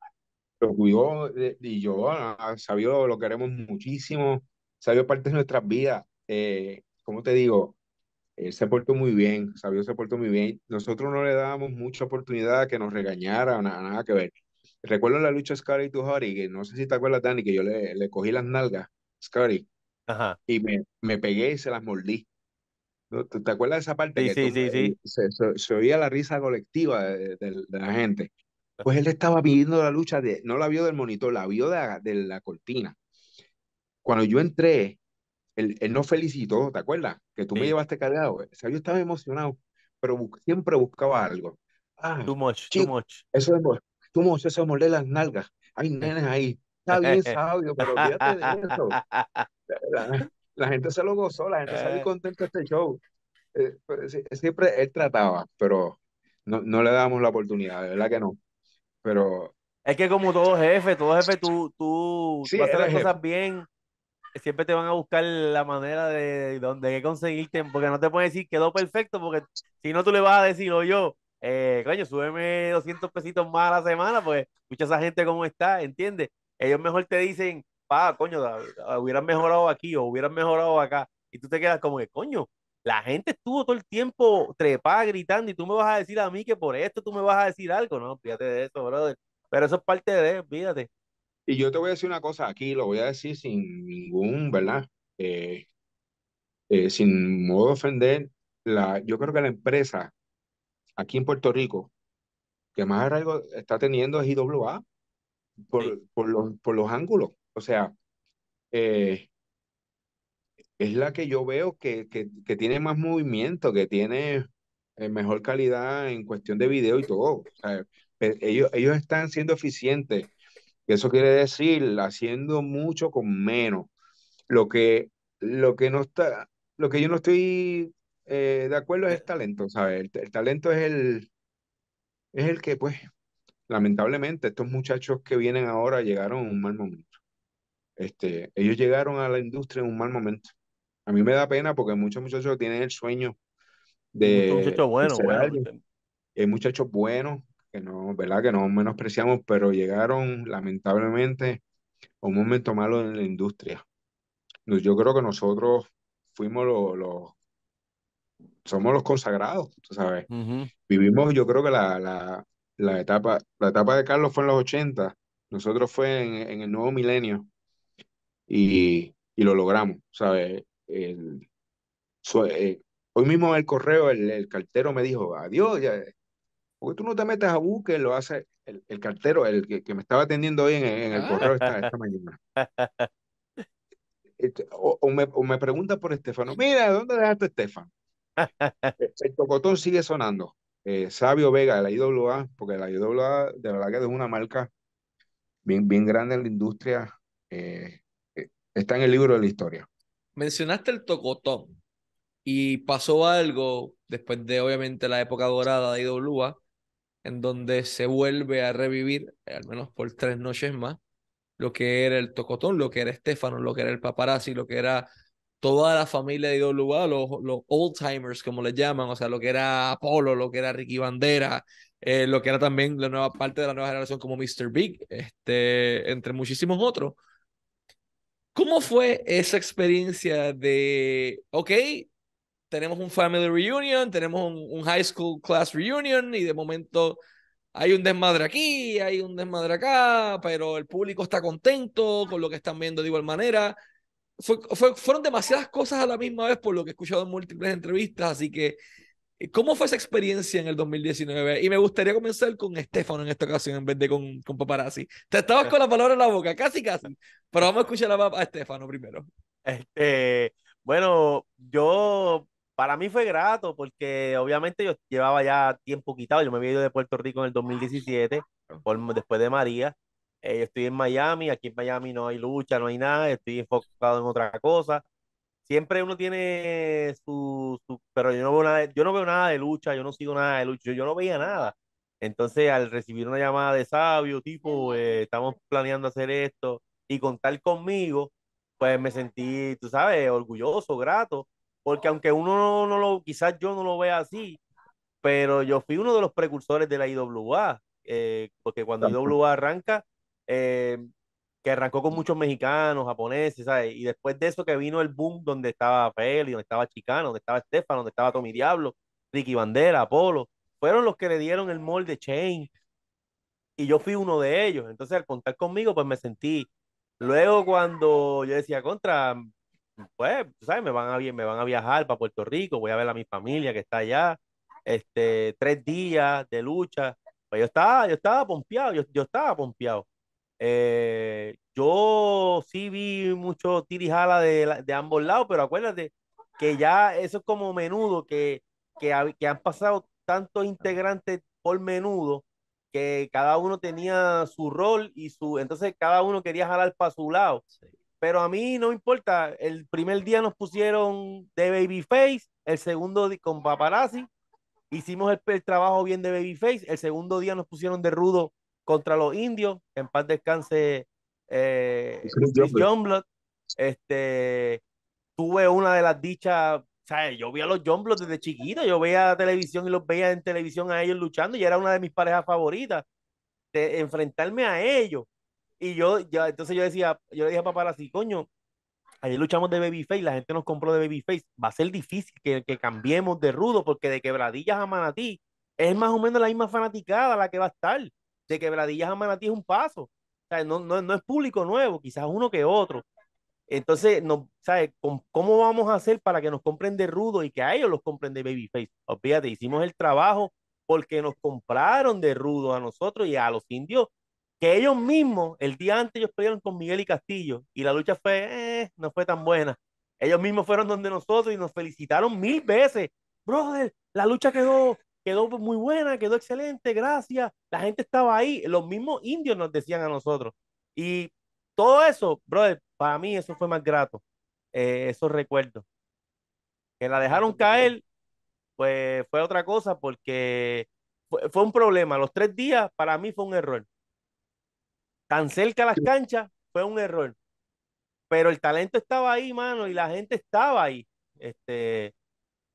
Lo cuidó eh, y yo a Sabio lo queremos muchísimo. Sabio parte de nuestras vidas. Eh, como te digo, él se portó muy bien, Sabio se portó muy bien. Nosotros no le dábamos mucha oportunidad a que nos regañara, nada, nada que ver. Recuerdo la lucha Scary to Harry, que no sé si te acuerdas, Dani, que yo le, le cogí las nalgas, Scary, Ajá. y me, me pegué y se las mordí. ¿No? ¿Te, te acuerdas de esa parte? Sí, que sí, tú- sí, sí. Se, se- se oía la risa colectiva de, de- de la gente. Pues él estaba viendo la lucha, de, no la vio del monitor, la vio de de la cortina. Cuando yo entré, él, él nos felicitó, ¿te acuerdas? Que tú me Sí. llevaste cargado. O sea, yo estaba emocionado, pero siempre buscaba algo. Ah, Too much, too chico, much. eso es, tú mo- eso es morder las nalgas. Hay nenes ahí. Está bien sabio, pero olvídate de eso. La, la gente se lo gozó, la gente salió Eh. contenta de este show. Eh, pues, siempre él trataba, pero no, no le damos la oportunidad, de verdad que no. Pero Es que como todo jefe, todo jefe, tú, tú, Sí, tú haces las cosas bien, siempre te van a buscar la manera de, de, qué conseguirte, porque no te pueden decir quedó perfecto, porque si no tú le vas a decir, o yo, eh, coño, súbeme 200 pesitos más a la semana, pues escucha esa gente cómo está, ¿entiendes? Ellos mejor te dicen, pa, coño, hubieran mejorado aquí o hubieran mejorado acá, y tú te quedas como que, coño, la gente estuvo todo el tiempo trepada, gritando, y tú me vas a decir a mí que por esto tú me vas a decir algo, no, fíjate de eso, brother. Pero eso es parte de, fíjate. Y yo te voy a decir una cosa aquí, lo voy a decir sin ningún, ¿verdad? Eh, eh, sin modo de ofender, la, yo creo que la empresa aquí en Puerto Rico que más arraigo está teniendo es IWA por, Sí. por los, por los ángulos. O sea, eh, es la que yo veo que, que, que tiene más movimiento, que tiene eh, mejor calidad en cuestión de video y todo. Ellos, ellos están siendo eficientes. Eso quiere decir haciendo mucho con menos. Lo que, lo que no está, lo que yo no estoy eh, de acuerdo es el talento, el talento es el, es el que, pues, lamentablemente, estos muchachos que vienen ahora llegaron en un mal momento. Este, ellos llegaron a la industria en un mal momento. A mí me da pena porque muchos muchachos tienen el sueño de, muchachos buenos, bueno. Hay muchachos buenos que no, ¿verdad? Que no menospreciamos, pero llegaron lamentablemente a un momento malo en la industria. Yo creo que nosotros fuimos los, los- somos los consagrados, tú sabes. Vivimos, yo creo que la, la, la etapa, la etapa de Carlos fue en los 80, nosotros fue en, en el nuevo milenio y, y lo logramos, ¿sabes? El, su- eh, hoy mismo en el correo el, el cartero me dijo, adiós, ya, ¿por qué tú no te metes a busque? Lo hace el, el cartero, el que, que me estaba atendiendo hoy en, en el Ah. correo esta, esta mañana. Este, O, o me, o me pregunta por Estefano, mira, ¿dónde dejaste Estefano? El, el tocotón sigue sonando. eh, Sabio Vega de la IWA, porque la IWA de verdad que es una marca bien, bien grande en la industria, eh, eh, está en el libro de la historia. Mencionaste el tocotón y pasó algo después de obviamente la época dorada de IWA, en donde se vuelve a revivir, al menos por tres noches más, lo que era el tocotón, lo que era Estefano, lo que era el paparazzi, lo que era toda la familia de IWA, los, los old timers, como les llaman, o sea, lo que era Apolo, lo que era Ricky Bandera, eh, lo que era también la nueva parte de la nueva generación como Mr. Big, este, entre muchísimos otros. ¿Cómo fue esa experiencia de, ok, tenemos un family reunion, tenemos un, un, high school class reunion y de momento hay un desmadre aquí, hay un desmadre acá, pero el público está contento con lo que están viendo de igual manera fue, fueron demasiadas cosas a la misma vez por lo que he escuchado en múltiples entrevistas, así que ¿cómo fue esa experiencia en el 2019? Y me gustaría comenzar con Estefano en esta ocasión en vez de con, con Paparazzi. Te estabas con la palabra en la boca, casi casi, pero vamos a escuchar a, a Estefano primero. Este, bueno, yo para mí fue grato porque obviamente yo llevaba ya tiempo quitado, yo me había ido de Puerto Rico en el 2017, por, después de María, eh, estoy en Miami, aquí en Miami no hay lucha, no hay nada, estoy enfocado en otra cosa. Siempre uno tiene su, pero yo no veo nada, de, yo no veo nada de lucha, yo no sigo nada de lucha, yo, no veía nada. Entonces, al recibir una llamada de sabio, tipo, eh, estamos planeando hacer esto y contar conmigo, pues me sentí, tú sabes, orgulloso, grato, porque aunque uno no, no lo, quizás yo no lo vea así, pero yo fui uno de los precursores de la IWA, eh, porque cuando IWA arranca, eh, que arrancó con muchos mexicanos, japoneses, ¿sabes? Y después de eso que vino el boom donde estaba Feli, donde estaba Chicano, donde estaba Estefano, donde estaba Tommy Diablo, Ricky Bandera, Apolo, fueron los que le dieron el molde Chain. Y yo fui uno de ellos. Entonces, al contar conmigo, pues me sentí. Luego, cuando yo decía contra, pues, ¿sabes? Me van a, me van a viajar para Puerto Rico, voy a ver a mi familia que está allá. Este, tres días de lucha. Pues yo estaba, yo estaba pompeado, yo, yo estaba pompeado. Eh, yo sí vi mucho tirijala de, de ambos lados, pero acuérdate que ya eso es como menudo, que, que, que han pasado tantos integrantes por menudo que cada uno tenía su rol y su, entonces cada uno quería jalar para su lado. Pero a mí no me importa, el primer día nos pusieron de Babyface, el segundo con Paparazzi, hicimos el, el trabajo bien de Babyface, el segundo día nos pusieron de Rudo contra los indios, en paz descanse eh, Chris Youngblood. Este, tuve una de las dichas, ¿sabes? Yo vi a los Youngblood desde chiquito, yo veía televisión y los veía en televisión a ellos luchando y era una de mis parejas favoritas, de enfrentarme a ellos. Y yo, ya, entonces yo decía, yo le dije a papá así, coño, ayer luchamos de Babyface, la gente nos compró de Babyface, va a ser difícil que, que cambiemos de rudo porque de quebradillas a manatí es más o menos la misma fanaticada la que va a estar de Quebradillas a Manatí es un paso. O sea, no, no, no es público nuevo, quizás uno que otro. Entonces, no, ¿sabes? ¿Cómo vamos a hacer para que nos compren de rudo y que a ellos los compren de babyface? Olvídate, hicimos el trabajo porque nos compraron de rudo a nosotros y a los indios, que ellos mismos, el día antes ellos pelearon con Miguel y Castillo y la lucha fue, eh, no fue tan buena. Ellos mismos fueron donde nosotros y nos felicitaron mil veces. Brother, la lucha quedó quedó muy buena, quedó excelente, gracias. La gente estaba ahí, los mismos indios nos decían a nosotros. Y todo eso, brother, para mí eso fue más grato, eh, esos recuerdos. Que la dejaron caer, pues fue otra cosa porque fue, fue, un problema. Los tres días para mí fue un error. Tan cerca las canchas fue un error. Pero el talento estaba ahí, mano, y la gente estaba ahí. Este,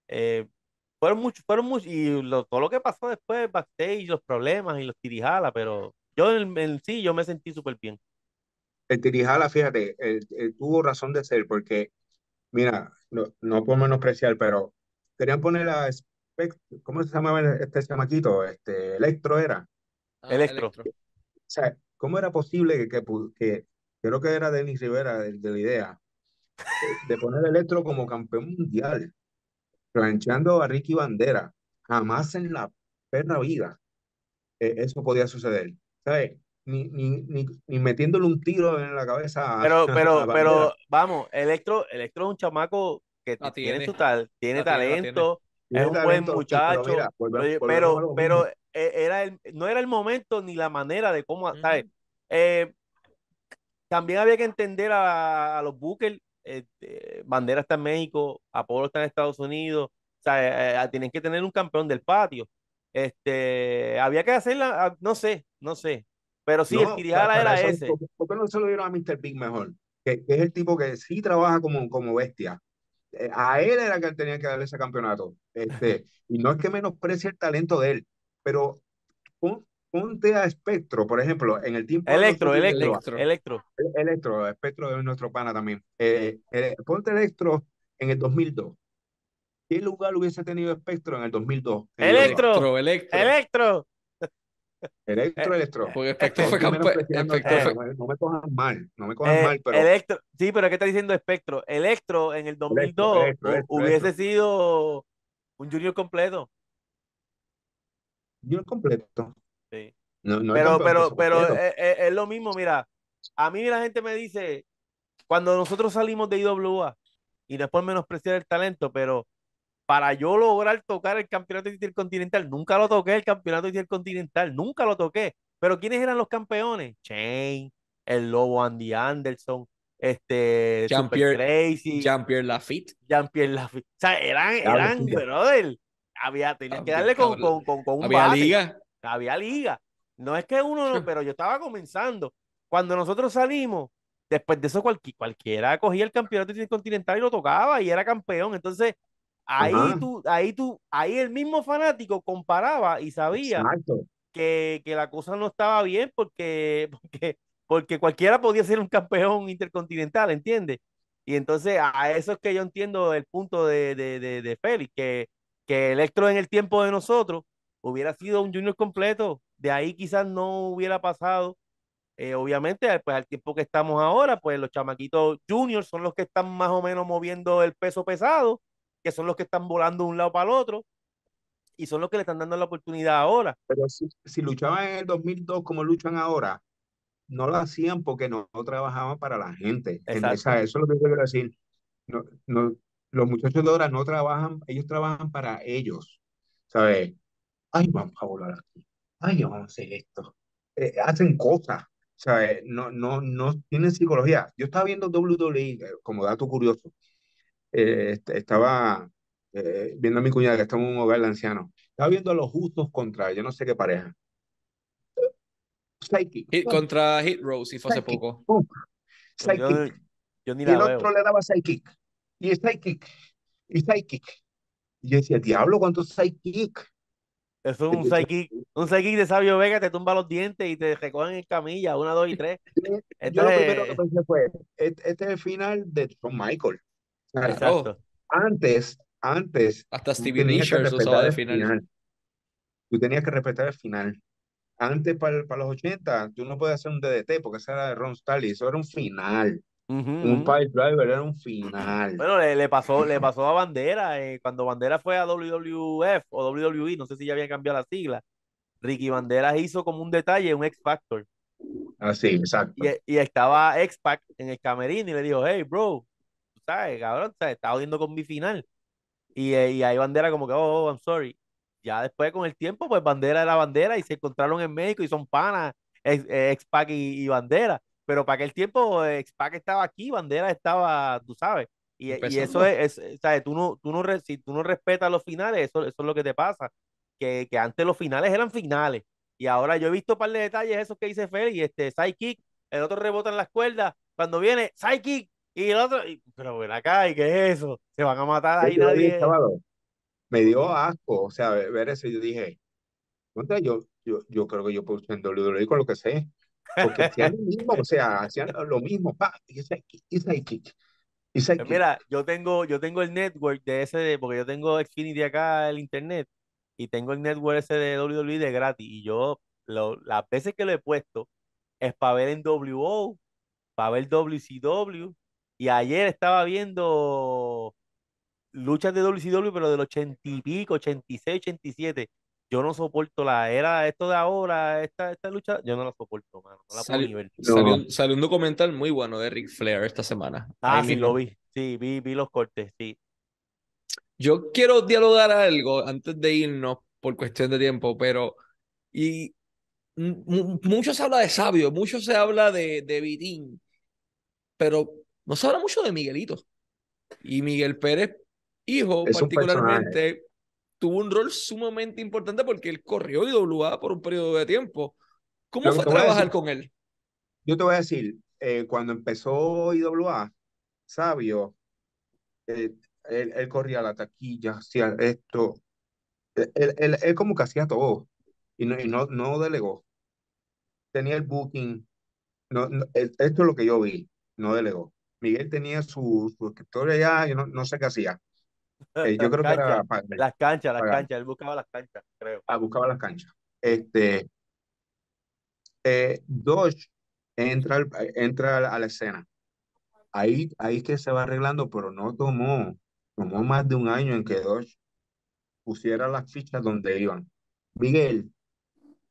eh, fueron muchos, fueron muchos, y todo lo que pasó después, backstage, los problemas y los tirijala, pero yo en, sí, yo me sentí súper bien. El tirijala, fíjate, tuvo razón de ser, porque, mira, no, no por menospreciar, pero querían poner a, ¿cómo se llamaba este chamaquito? Este, Electro era. Ah, Electro. O sea, ¿cómo era posible que, que, creo que era Denis Rivera de, de la idea, de poner Electro como campeón mundial? Planchando a Ricky Bandera. Jamás en la perra vida eh, eso podía suceder. ¿Sabes? Ni, ni, ni, ni, metiéndole un tiro en la cabeza. Pero, pero, pero, vamos, Electro, Electro es un chamaco que tiene, su tal, tiene talento, es un buen muchacho, pero, pero, e, era el, no era el momento ni la manera de cómo, ¿sabes? Eh, también había que entender a, los Booker, este, Bandera está en México, Apolo está en Estados Unidos, o sea, eh, eh, tienen que tener un campeón del patio. Este, había que hacerla, ah, no sé, no sé, pero sí, el Kirijara era ese. ¿por, qué no se lo dieron a Mr. Big mejor? Que, es el tipo que sí trabaja como, como bestia. Eh, a él era que él tenía que darle ese campeonato. Este, y no es que menosprecie el talento de él, pero ponte a Espectro, por ejemplo, en el tiempo. Electro, Electro, Electro. Electro, Espectro es nuestro pana también. Eh, eh, ponte Electro en el 2002. ¿Qué lugar hubiese tenido Espectro en el 2002? Electro, Electro. Electro. Electro, Electro. Porque Espectro fue campeón. No me cojan mal, no me cojan mal, pero. Electro, sí, pero ¿qué está diciendo Espectro? Electro en el 2002 hubiese sido un junior completo. Junior completo. Sí. pero, pero, pero es, lo mismo, mira. A mí la gente me dice, cuando nosotros salimos de IWA, y después menospreciar el talento, pero para yo lograr tocar el campeonato intercontinental, nunca lo toqué el campeonato intercontinental, nunca lo toqué. Pero ¿quiénes eran los campeones? Shane, el Lobo Andy Anderson, este Jean-Pierre Crazy, Jean-Pierre Lafitte. Jean-Pierre Lafitte. O sea, eran, eran, brother. Había, tenía que darle con, con, con, con un Había liga. Había liga. No es que uno, no, pero yo estaba comenzando. Cuando nosotros salimos, después de eso cualquiera cogía el campeonato intercontinental y lo tocaba y era campeón. Entonces, Ahí tú, ahí tú, ahí el mismo fanático comparaba y sabía que, que, la cosa no estaba bien porque, porque, porque cualquiera podía ser un campeón intercontinental, ¿entiendes? Y entonces a eso es que yo entiendo el punto de, de, de, de Félix, que, que Electro en el tiempo de nosotros hubiera sido un junior completo, de ahí quizás no hubiera pasado. Eh, obviamente, pues al tiempo que estamos ahora, pues los chamaquitos juniors son los que están más o menos moviendo el peso pesado que son los que están volando de un lado para el otro y son los que le están dando la oportunidad ahora. Pero si, si luchaban en el 2002 como luchan ahora, no lo hacían porque no, trabajaban para la gente. eso es lo que quiero decir. No, no, los muchachos de ahora no trabajan, ellos trabajan para ellos. ¿Sabes? Ay, vamos a volar aquí. Ay, vamos a hacer esto. Eh, hacen cosas. ¿Sabes? No, no, no tienen psicología. Yo estaba viendo WWE, eh, como dato curioso, eh, estaba eh, viendo a mi cuñada que está en un hogar de ancianos. Estaba viendo a los justos contra yo no sé qué pareja. Psychic. contra Hit Rose, y fue hace poco. Psychic. Yo, ni y el otro le daba Psychic. Y Psychic. Y Psychic. Y yo decía, diablo, ¿cuántos Psychic? Eso es un psychic, un psychic de Sabio Vega, te tumba los dientes y te recogen en camilla, una, dos y tres. Yo lo primero que pensé fue, este, este es el final de Shawn Michael. Exacto. Antes, antes. Hasta Stevie Richards usaba de final. Tú tenías que respetar el final. Antes, para, para los 80, tú no podías hacer un DDT porque esa era de Ron Starley. Eso era un final. Un pipe driver era un final. Bueno, le, le pasó, le pasó a Bandera. Eh, cuando Bandera fue a WWF o WWE, no sé si ya había cambiado la sigla. Ricky Banderas hizo como un detalle, un X Factor. Así, exacto. Y, y estaba X-Pac en el camerino y le dijo, hey, bro, ¿sabes? Cabrón, ¿sabes? Estaba viendo con mi final. Y, eh, y ahí Bandera como que, oh, oh, I'm sorry. Ya después con el tiempo, pues Bandera era Bandera y se encontraron en México y son panas, X-Pac y, Bandera. Pero para aquel tiempo, X-Pac estaba aquí, Bandera estaba, tú sabes. Y, y eso es, ¿sabes? Tú no, tú no, si tú no respetas los finales, eso, eso es lo que te pasa. Que, que antes los finales eran finales. Y ahora yo he visto un par de detalles, esos que dice Feli, este, sidekick, el otro rebota en las cuerdas, cuando viene, sidekick, y el otro, pero ven acá, ¿y qué es eso? Se van a matar ahí nadie. me dio asco, o sea, ver eso y yo dije, yo, yo, yo creo que yo puedo en WWE con lo que sé, porque hacían lo mismo, o sea, hacían lo mismo, pa, kick. Mira, yo tengo, yo tengo el network de ese, porque yo tengo Xfinity acá, el internet, y tengo el network ese de WWE de gratis, y yo, lo, las veces que lo he puesto, es para ver en WO, para ver WCW, y ayer estaba viendo luchas de WCW, pero del ochenta y pico, 86, 87. Yo no soporto la era, esto de ahora, esta, esta lucha, yo no la soporto, mano. No la puedo salió, un documental muy bueno de Ric Flair esta semana. Ah, sí, lo vi. Sí, vi, vi los cortes, sí. yo quiero dialogar algo antes de irnos por cuestión de tiempo, pero y mucho se habla de Sabio, mucho se habla de, de Vitín, pero no se habla mucho de Miguelito. Y Miguel Pérez, hijo, particularmente, tuvo un rol sumamente importante porque él corrió IWA por un periodo de tiempo. ¿Cómo fue trabajar con él? Yo te voy a decir, eh, cuando empezó IWA, Sabio, eh, él, corría la taquilla, hacía esto, él, él, como que hacía todo y no, y no, no delegó. Tenía el booking, no, esto es lo que yo vi, no delegó. Miguel tenía su, su escritorio ya, yo no, no sé qué hacía. Eh, yo creo que era las canchas, las canchas, él buscaba las canchas, creo. Ah, buscaba las canchas. Este, eh, Dodge entra, entra a la escena. Ahí, ahí que se va arreglando, pero no tomó, tomó más de un año en que Dodge pusiera las fichas donde iban. Miguel,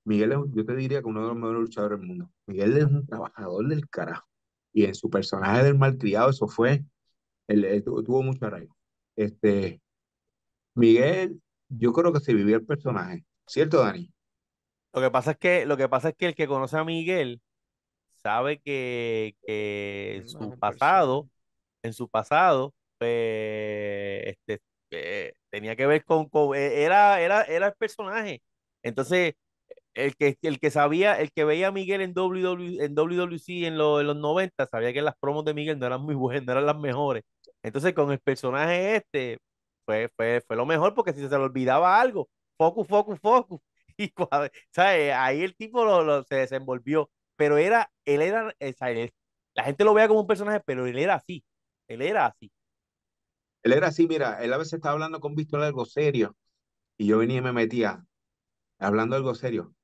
Miguel es, yo te diría que uno de los mejores luchadores del mundo. Miguel es un trabajador del carajo. Y en su personaje del malcriado, eso fue, él, tuvo mucho arraigo. Este, Miguel, yo creo que se vivió el personaje, ¿cierto, Dani? Lo que pasa es que, lo que pasa es que el que conoce a Miguel sabe que, que su pasado, en su pasado, pues, este, eh, tenía que ver con, eh, era, era, era el personaje. Entonces, el que, el que sabía, el que veía a Miguel en, WWE, en WWC en, en los 90, sabía que las promos de Miguel no eran muy buenas, no eran las mejores. Entonces, con el personaje este, fue, fue, fue lo mejor porque si se le olvidaba algo, focus, focus, focus. Y ¿sabes? ahí el tipo lo, se desenvolvió. Pero era, él era, la gente lo veía como un personaje, pero él era así. Él era así. Él era así, mira, él a veces estaba hablando con Víctor algo serio y yo venía y me metía hablando algo serio.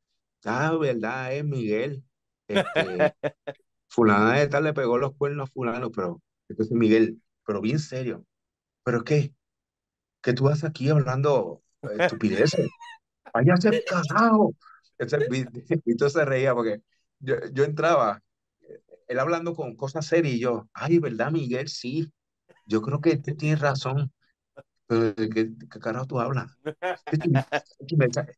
Ah, verdad, es Miguel. Este, fulana de tal le pegó los cuernos a fulano, pero entonces Miguel, pero bien serio. ¿Pero qué? ¿Qué tú haces aquí hablando estupideces? Váyase cagado. Víctor se reía porque yo, yo entraba, él hablando con cosas serias y yo, ay, ¿verdad, Miguel? Sí, yo creo que tú tienes razón. Pero, ¿qué, qué carajo tú hablas?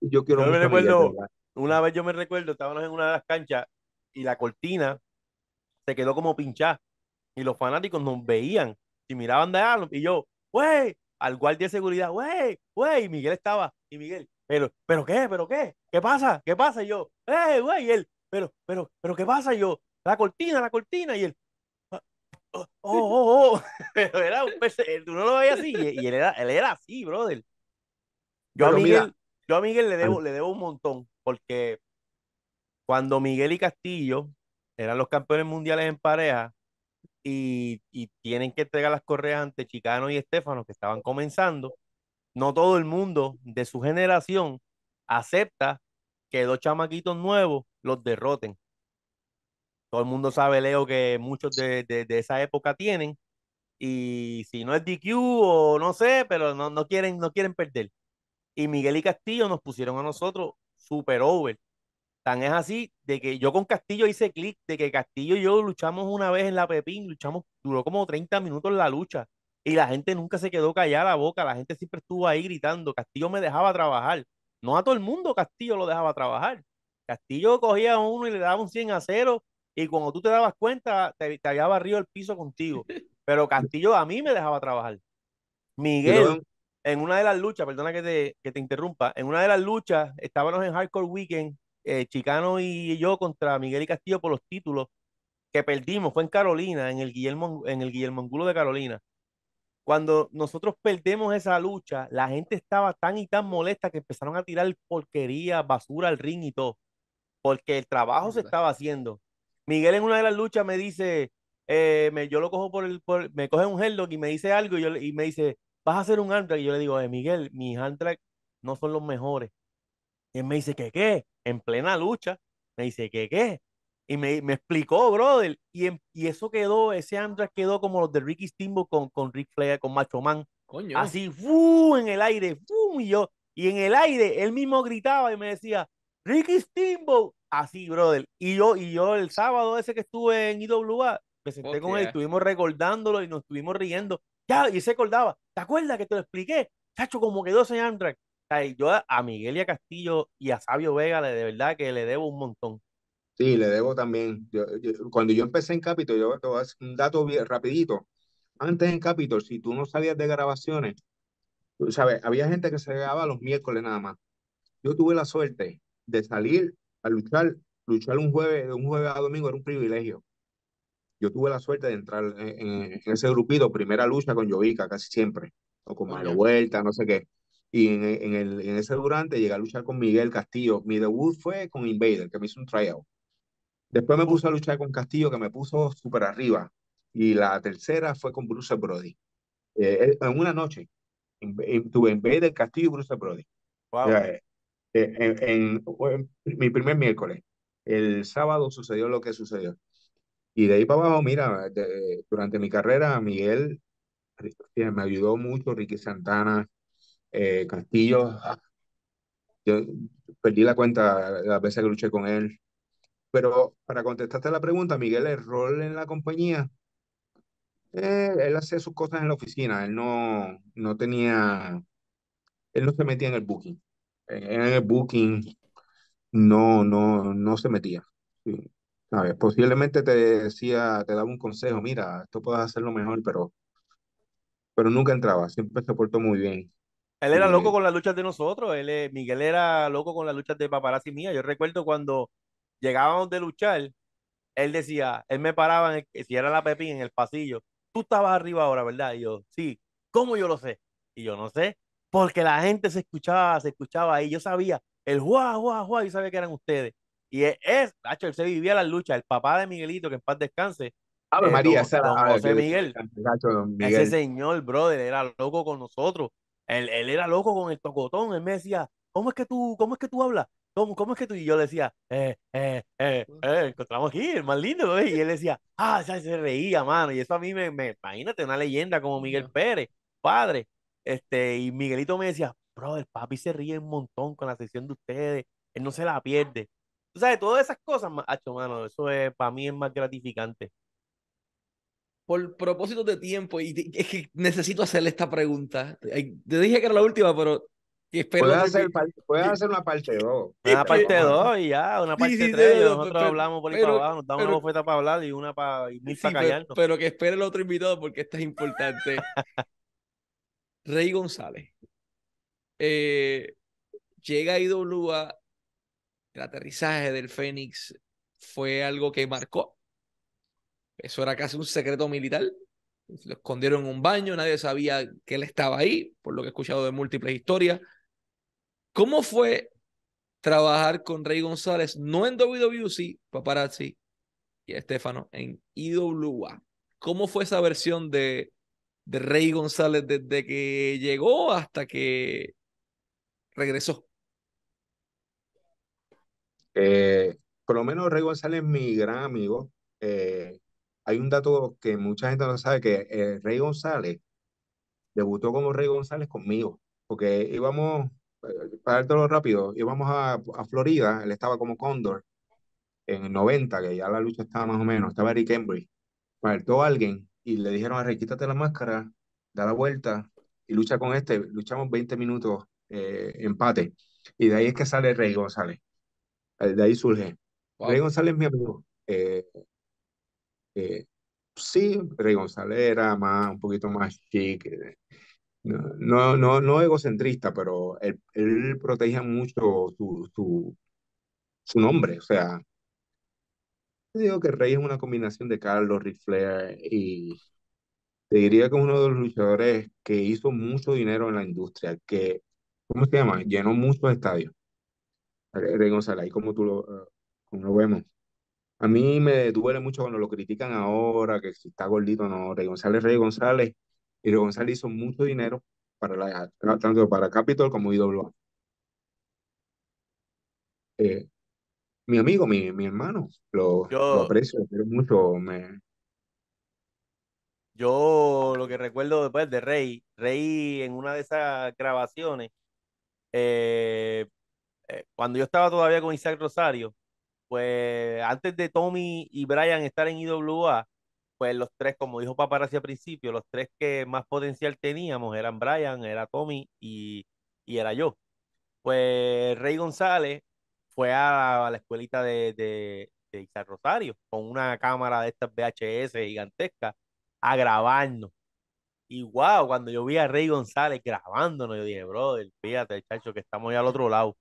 Yo quiero me recuerdo, una vez yo me recuerdo, estábamos en una de las canchas y la cortina se quedó como pinchada y los fanáticos nos veían y miraban de algo y yo, güey, al guardia de seguridad, güey, güey, y Miguel estaba, y Miguel, pero, pero qué, pero qué, qué pasa, qué pasa, y yo, eh, güey, y él, pero, pero, pero qué pasa, y yo, la cortina, la cortina, y él, ah, oh, oh, oh, pero era un tú no lo veías así, y, él era, él era así, brother. Yo a Miguel, yo a Miguel le debo, le debo un montón, porque cuando Miguel y Castillo eran los campeones mundiales en pareja y, tienen que entregar las correas ante Chicano y Estefano, que estaban comenzando, no todo el mundo de su generación acepta que dos chamaquitos nuevos los derroten. Todo el mundo sabe, Leo, que muchos de, esa época tienen. Y si no es DQ o no sé, pero no, no, quieren, no quieren perder y Miguel y Castillo nos pusieron a nosotros super over. Tan es así de que yo con Castillo hice clic de que Castillo y yo luchamos una vez en la Pepín, luchamos, duró como 30 minutos la lucha y la gente nunca se quedó callada la boca, la gente siempre estuvo ahí gritando, Castillo me dejaba trabajar. No a todo el mundo Castillo lo dejaba trabajar. Castillo cogía a uno y le daba un 100 a 0 y cuando tú te dabas cuenta te, te había barrido el piso contigo. Pero Castillo a mí me dejaba trabajar. Miguel, en una de las luchas, perdona que te, que te interrumpa, en una de las luchas estábamos en Hardcore Weekend, eh, Chicano y yo contra Miguel y Castillo por los títulos que perdimos, fue en Carolina, en el Guillermo, en el Guillermo Angulo de Carolina. Cuando nosotros perdemos esa lucha, la gente estaba tan y tan molesta que empezaron a tirar porquería, basura al ring y todo, porque el trabajo se estaba haciendo. Miguel en una de las luchas me dice, eh, me, yo lo cojo por el, me coge un headlock y me dice algo y, yo, y me dice, vas a hacer un hand Y yo le digo, eh, Miguel, mis hand no son los mejores. Y él me dice, ¿qué qué? En plena lucha. Me dice, ¿qué qué? Y me, me explicó, brother. Y, y eso quedó, ese hand quedó como los de Ricky Steamboat con, con Rick Flair, con Macho Man. Coño. Así, ¡fu! en el aire, ¡fu! y yo. Y en el aire, él mismo gritaba y me decía, Ricky Steamboat. Así, brother. Y yo, y yo el sábado ese que estuve en IWA, me senté con él, estuvimos recordándolo y nos estuvimos riendo Ya, y se acordaba, ¿te acuerdas que te lo expliqué? Chacho, como quedó ese Amtrak. Yo a Miguel y a Castillo y a Sabio Vega, de verdad que le debo un montón. Sí, le debo también. cuando yo empecé en Capitol, yo te voy a hacer un dato bien rapidito. Antes en Capitol, si tú no sabías de grabaciones, tú sabes, había gente que se grababa los miércoles nada más. Yo tuve la suerte de salir a luchar, luchar un jueves, de un jueves a domingo era un privilegio. Yo tuve la suerte de entrar en, ese grupito, primera lucha con Jovica, casi siempre, o con Mario Vuelta, no sé qué. Y en, en, el, en ese durante llegué a luchar con Miguel Castillo. Mi debut fue con Invader, que me hizo un tryout. Después me puse a luchar con Castillo, que me puso súper arriba. Y la tercera fue con Bruce Brody. Eh, en una noche, tuve en vez del Castillo y Bruce Brody. Wow. Eh, en, mi primer miércoles. El sábado sucedió lo que sucedió. Y de ahí para abajo, mira, durante mi carrera, Miguel me ayudó mucho, Ricky Santana, eh, Castillo. Ah, yo perdí la cuenta las veces que luché con él. Pero para contestarte la pregunta, Miguel, el rol en la compañía, eh, él hacía sus cosas en la oficina, él no, no tenía, él no se metía en el booking. En, el booking no, no, no se metía. Posiblemente te decía, te daba un consejo, mira, esto puedes hacerlo mejor, pero, pero nunca entraba, siempre se portó muy bien. Él era loco con las luchas de nosotros, él, Miguel era loco con las luchas de paparazzi mía. Yo recuerdo cuando llegábamos de luchar, él decía, él me paraba, en si era la Pepín, en el pasillo, tú estabas arriba ahora, ¿verdad? Y yo, sí, ¿cómo yo lo sé? Y yo no sé, porque la gente se escuchaba, se escuchaba ahí, yo sabía, el guau, guau, guau, yo sabía que eran ustedes. Y es, es él se vivía las luchas, el papá de Miguelito, que en paz descanse. Ave María, José Miguel. Ese señor, brother, era loco con nosotros. Él, él, era loco con el tocotón. Él me decía, ¿cómo es que tú, cómo es que tú hablas? ¿cómo, cómo es que tú? Y yo le decía, eh, eh, eh, eh, encontramos aquí, el más lindo, y él decía, ah, se reía, mano, y eso a mí me, me, imagínate, una leyenda como Miguel Pérez, padre, este, y Miguelito me decía, bro, el papi se ríe un montón con la sesión de ustedes, él no se la pierde. Tú sabes, todas esas cosas, macho, mano, eso es, para mí es más gratificante. Por propósito de tiempo, y es que necesito hacerle esta pregunta. Te dije que era la última, pero Puedes hacer, hacer, una parte 2. Una parte 2 y ya, una parte 3. nosotros hablamos por ahí para abajo, nos damos una bofeta para hablar y una para, y para callarnos. Pero, que espere el otro invitado porque esto es importante. Rey González. Eh, llega a IWA, el aterrizaje del Fénix fue algo que marcó. Eso era casi un secreto militar. Lo escondieron en un baño, nadie sabía que él estaba ahí, por lo que he escuchado de múltiples historias. ¿Cómo fue trabajar con Rey González, no en WWC, Paparazzi y Estefano, en IWA? ¿Cómo fue esa versión de, de Rey González desde que llegó hasta que regresó? Eh, por lo menos Rey González es mi gran amigo. Eh, hay un dato que mucha gente no sabe, que eh, Rey González debutó como Rey González conmigo, porque íbamos para todo rápido, íbamos a, a Florida, él estaba como Condor en el 90, que ya la lucha estaba más o menos, estaba Eric Embry, faltó alguien y le dijeron a Rey, quítate la máscara, da la vuelta y lucha con este, luchamos 20 minutos eh, empate, y de ahí es que sale Rey González, eh, de ahí surge. Rey González es mi amigo. Eh, sí, Rey González era más, un poquito más chic, no, no, no, egocentrista, pero él, él protege mucho su, su, su nombre. O sea, digo que Rey es una combinación de Carlos, Ric Flair y te diría que uno de los luchadores que hizo mucho dinero en la industria, que, ¿cómo se llama? Llenó muchos estadios. Rey González, ahí como tú lo, eh, como lo vemos. A mí me duele mucho cuando lo critican ahora, que si está gordito, no. Rey González, Rey González y González hizo mucho dinero para la, tanto para Capitol como IWA. Eh, mi amigo, mi, mi hermano, lo, lo aprecio, lo mucho. Me... Yo lo que recuerdo después de Rey, Rey en una de esas grabaciones, eh, eh, cuando yo estaba todavía con Isaac Rosario, pues antes de Tommy y Brian estar en IWA, pues los tres, como dijo Paparazzi al principio, los tres que más potencial teníamos eran Brian, era Tommy y, y era yo. Pues Rey González fue a, la escuelita de, de, de Isaac Rosario con una cámara de estas VHS gigantesca a grabarnos. Y wow, cuando yo vi a Rey González grabándonos, yo dije, brother, fíjate, chacho, que estamos ya al otro lado.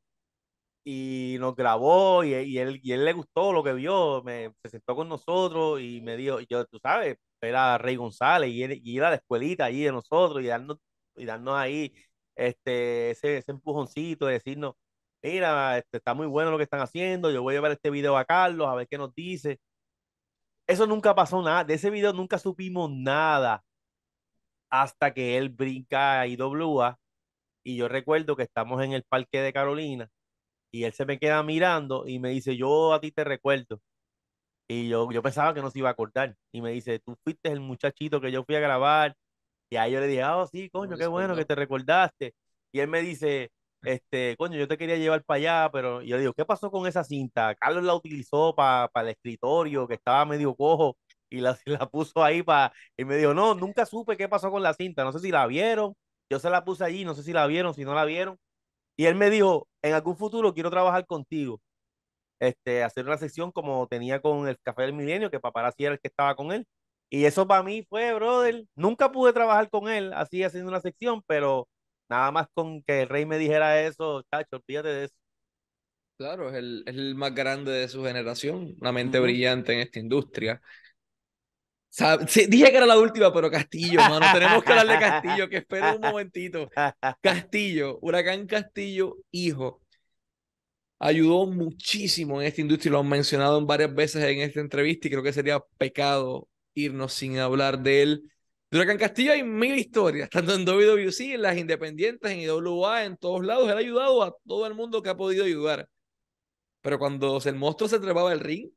Y nos grabó y, y él, y él le gustó lo que vio, me, se sentó con nosotros y me dijo, yo, tú sabes, era Rey González y, él, y ir a la escuelita ahí de nosotros y darnos, y darnos ahí este, ese, ese empujoncito de decirnos, mira, este, está muy bueno lo que están haciendo, yo voy a ver este video a Carlos a ver qué nos dice. Eso nunca pasó nada, de ese video nunca supimos nada hasta que él brinca a IWA y yo recuerdo que estamos en el parque de Carolina y él se me queda mirando y me dice, yo a ti te recuerdo. Y yo, yo pensaba que no se iba a acordar. Y me dice, tú fuiste el muchachito que yo fui a grabar. Y ahí yo le dije, ah, oh, sí, coño, qué bueno que te recordaste. Y él me dice, este, coño, yo te quería llevar para allá, pero yo le digo, ¿qué pasó con esa cinta? Carlos la utilizó para el escritorio, que estaba medio cojo, y la, la puso ahí para, y me dijo, no, nunca supe qué pasó con la cinta, no sé si la vieron, yo se la puse allí, no sé si la vieron, si no la vieron, y él me dijo, en algún futuro quiero trabajar contigo, este, hacer una sección como tenía con el Café del Milenio, que Paparazzi era el que estaba con él, y eso para mí fue, brother, nunca pude trabajar con él así haciendo una sección, pero Nada más con que el rey me dijera eso, chacho, olvídate de eso. Claro, es el, es el más grande de su generación, una mente brillante en esta industria. Dije que era la última, pero Castillo, mano, tenemos que hablar de Castillo, que espera un momentito. Castillo, Huracán Castillo, hijo, ayudó muchísimo en esta industria, lo han mencionado varias veces en esta entrevista y creo que sería pecado irnos sin hablar de él. De Huracán Castillo hay mil historias, tanto en WWC, en las independientes, en IWA, en todos lados. Él ha ayudado a todo el mundo que ha podido ayudar. Pero cuando el monstruo se trepaba el ring,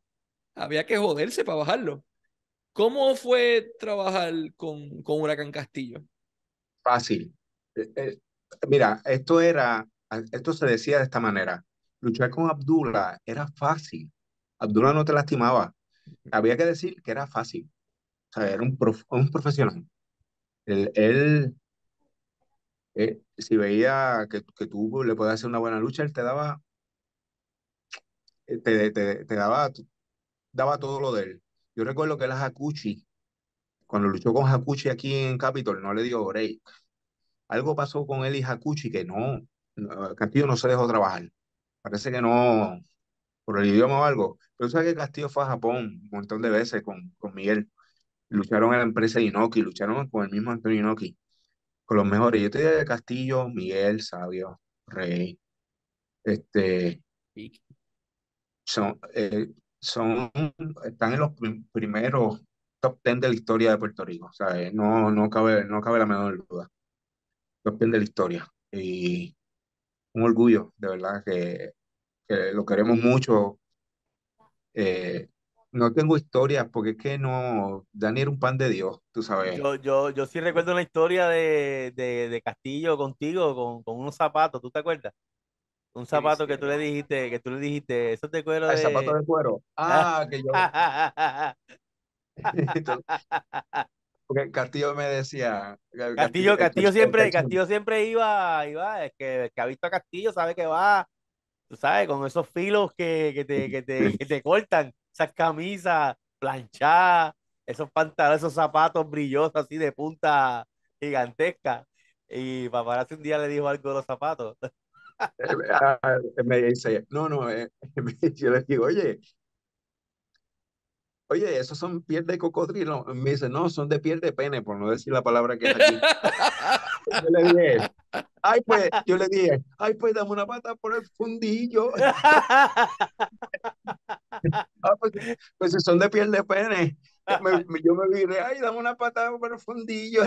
había que joderse para bajarlo. ¿Cómo fue trabajar con, con Huracán Castillo? Fácil. Eh, eh, mira, esto era, esto se decía de esta manera. Luchar con Abdullah era fácil. Abdullah no te lastimaba. Había que decir que era fácil sea, era un, un profesional. Él, si veía que, que tú le podías hacer una buena lucha, él te daba, eh, te, te daba, daba todo lo de él. Yo recuerdo que el Hakuchi, cuando luchó con Hakuchi aquí en Capitol, no le dio break. Algo pasó con él y Hakuchi que no, Castillo no se dejó trabajar. Parece que no, por el idioma o algo. Pero sabes que Castillo fue a Japón un montón de veces con, con Miguel lucharon en la empresa Inoki, lucharon con el mismo Antonio Inoki, con los mejores. Yo te diría de Castillo, Miguel, Sabio, Rey, este, son, eh, son, están en los primeros top ten de la historia de Puerto Rico, sea, No, no, cabe, no cabe la menor duda. Top ten de la historia. Y un orgullo, de verdad, que, que lo queremos mucho. Eh, no tengo historias porque es que no, Dani era un pan de Dios, tú sabes. Yo, yo, yo sí recuerdo una historia de, de, de Castillo contigo con, con, unos zapatos, ¿tú te acuerdas? Un zapato que tú le dijiste, que tú le dijiste, eso te cuero de... zapato de cuero. Ah, que yo... porque Castillo me decía... Castillo, Castillo, siempre, Castillo siempre iba, iba, es que, que ha visto a Castillo sabe que va, tú sabes, con esos filos que, que, te, que, te, que te cortan esas camisas planchadas, esos pantalones, esos zapatos brillosos así de punta gigantesca. Y paparazzi un día le dijo algo de los zapatos. me dice, no, no, eh, yo le digo, oye, oye, esos son piel de cocodrilo. Me dice, no, son de piel de pene, por no decir la palabra que es aquí. yo le dije, ay, pues, yo le dije, ay, pues dame una pata por el fundillo. ah, pues, pues si son de piel de pene. yo me diré, ay, dame una patada por el fundillo.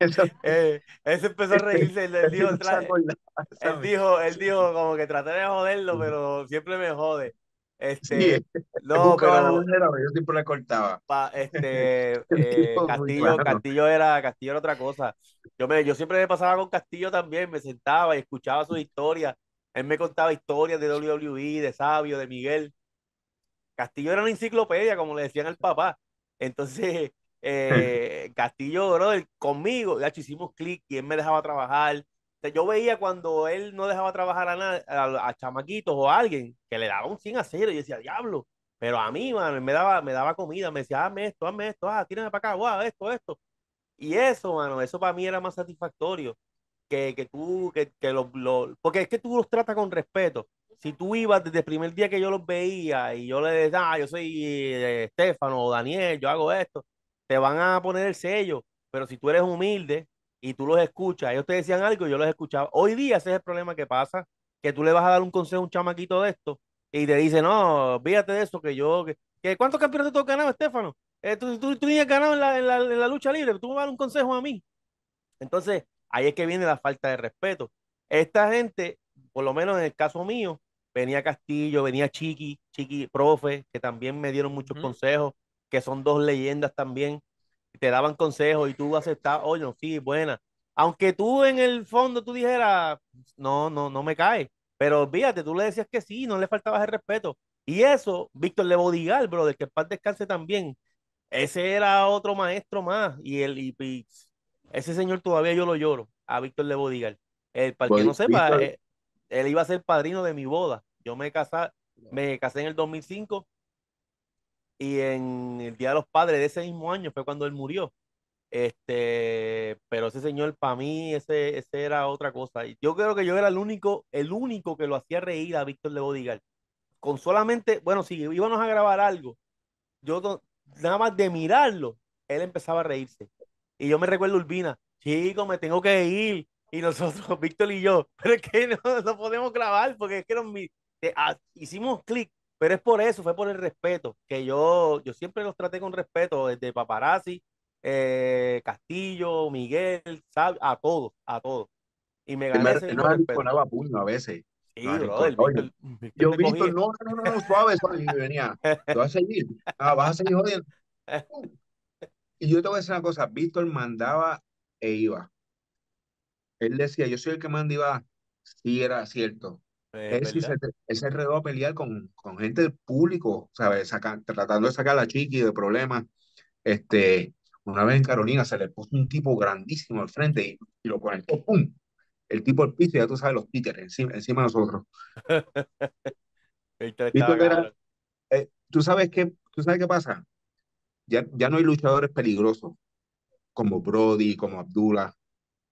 eh, ese empezó a reírse, él, dijo, él, dijo, él dijo como que traté de joderlo, pero siempre me jode. Este, no, pero yo siempre le cortaba. este, eh, Castillo, Castillo era Castillo era otra cosa. Yo me, yo siempre me pasaba con Castillo también, me sentaba y escuchaba sus historias. Él me contaba historias de WWE, de Sabio, de Miguel. Castillo era una enciclopedia, como le decían al papá. Entonces, eh, Castillo, brother, conmigo, ya hicimos clic y él me dejaba trabajar. yo veía cuando él no dejaba trabajar a, a, chamaquitos o a alguien que le daba un 100 a 0 y decía, diablo, pero a mí, mano, me daba, me daba comida, me decía, hazme esto, hazme esto, ah, tírame para acá, guau, esto, esto. Y eso, mano, eso para mí era más satisfactorio que, que tú, que, que lo, porque es que tú los tratas con respeto. Si tú ibas desde el primer día que yo los veía y yo le decía, ah, yo soy eh, Estefano o Daniel, yo hago esto, te van a poner el sello. Pero si tú eres humilde y tú los escuchas, ellos te decían algo y yo los escuchaba. Hoy día ese es el problema que pasa, que tú le vas a dar un consejo a un chamaquito de esto y te dice, no, fíjate de eso, que yo, que, ¿cuántos campeonatos tú has ganado, Estefano? Eh, tú, tú, tú ganado en la, en, la, en la, lucha libre, tú me vas a dar un consejo a mí. Entonces, ahí es que viene la falta de respeto. Esta gente, por lo menos en el caso mío, venía Castillo, venía Chiqui, Chiqui, profe, que también me dieron muchos consejos, que son dos leyendas también, te daban consejos y tú aceptabas, oye, sí, buena. Aunque tú en el fondo tú dijeras, no, no, no me cae, pero fíjate, tú le decías que sí, no le faltabas el respeto. Y eso, Víctor Lebodigal, bro, del que el paz descanse también, ese era otro maestro más. Y, el, y, ese señor todavía yo lo lloro, a Víctor Lebodigal. El, para que no sepa, eh, él, iba a ser padrino de mi boda. Yo me casé, me casé en el 2005 y en el Día de los Padres de ese mismo año fue cuando él murió. Este, pero ese señor, para mí, ese, ese era otra cosa. Yo creo que yo era el único, el único que lo hacía reír a Víctor de Bodigal. Con solamente, bueno, si íbamos a grabar algo, yo nada más de mirarlo, él empezaba a reírse. Y yo me recuerdo Urbina, chico, me tengo que ir. Y nosotros, Víctor y yo, pero es que no, no podemos grabar porque es que nos, ah, hicimos clic, pero es por eso, fue por el respeto, que yo, yo siempre los traté con respeto, desde paparazzi eh, Castillo, Miguel, a todos, a todos. Y me gané ese no ponaba puño a veces. Sí, no, Víctor, yo, Víctor, no, no, no, no, suave, suave, y venía, te vas a seguir, ah, vas a seguir jodiendo. Y yo te voy a decir una cosa, Víctor mandaba e iba. Él decía, yo soy el que manda y va, sí era cierto. Se, él se enredó a pelear con, con gente del público, ¿sabes? tratando de sacar a la chiqui de problemas. Este, una vez en Carolina se le puso un tipo grandísimo al frente y, lo conectó, ¡pum! El tipo al piso, ya tú sabes, los títeres encima, encima de nosotros. Eh, ¿tú, sabes qué, ¿Tú sabes qué pasa? Ya, ya no hay luchadores peligrosos como Brody, como Abdullah.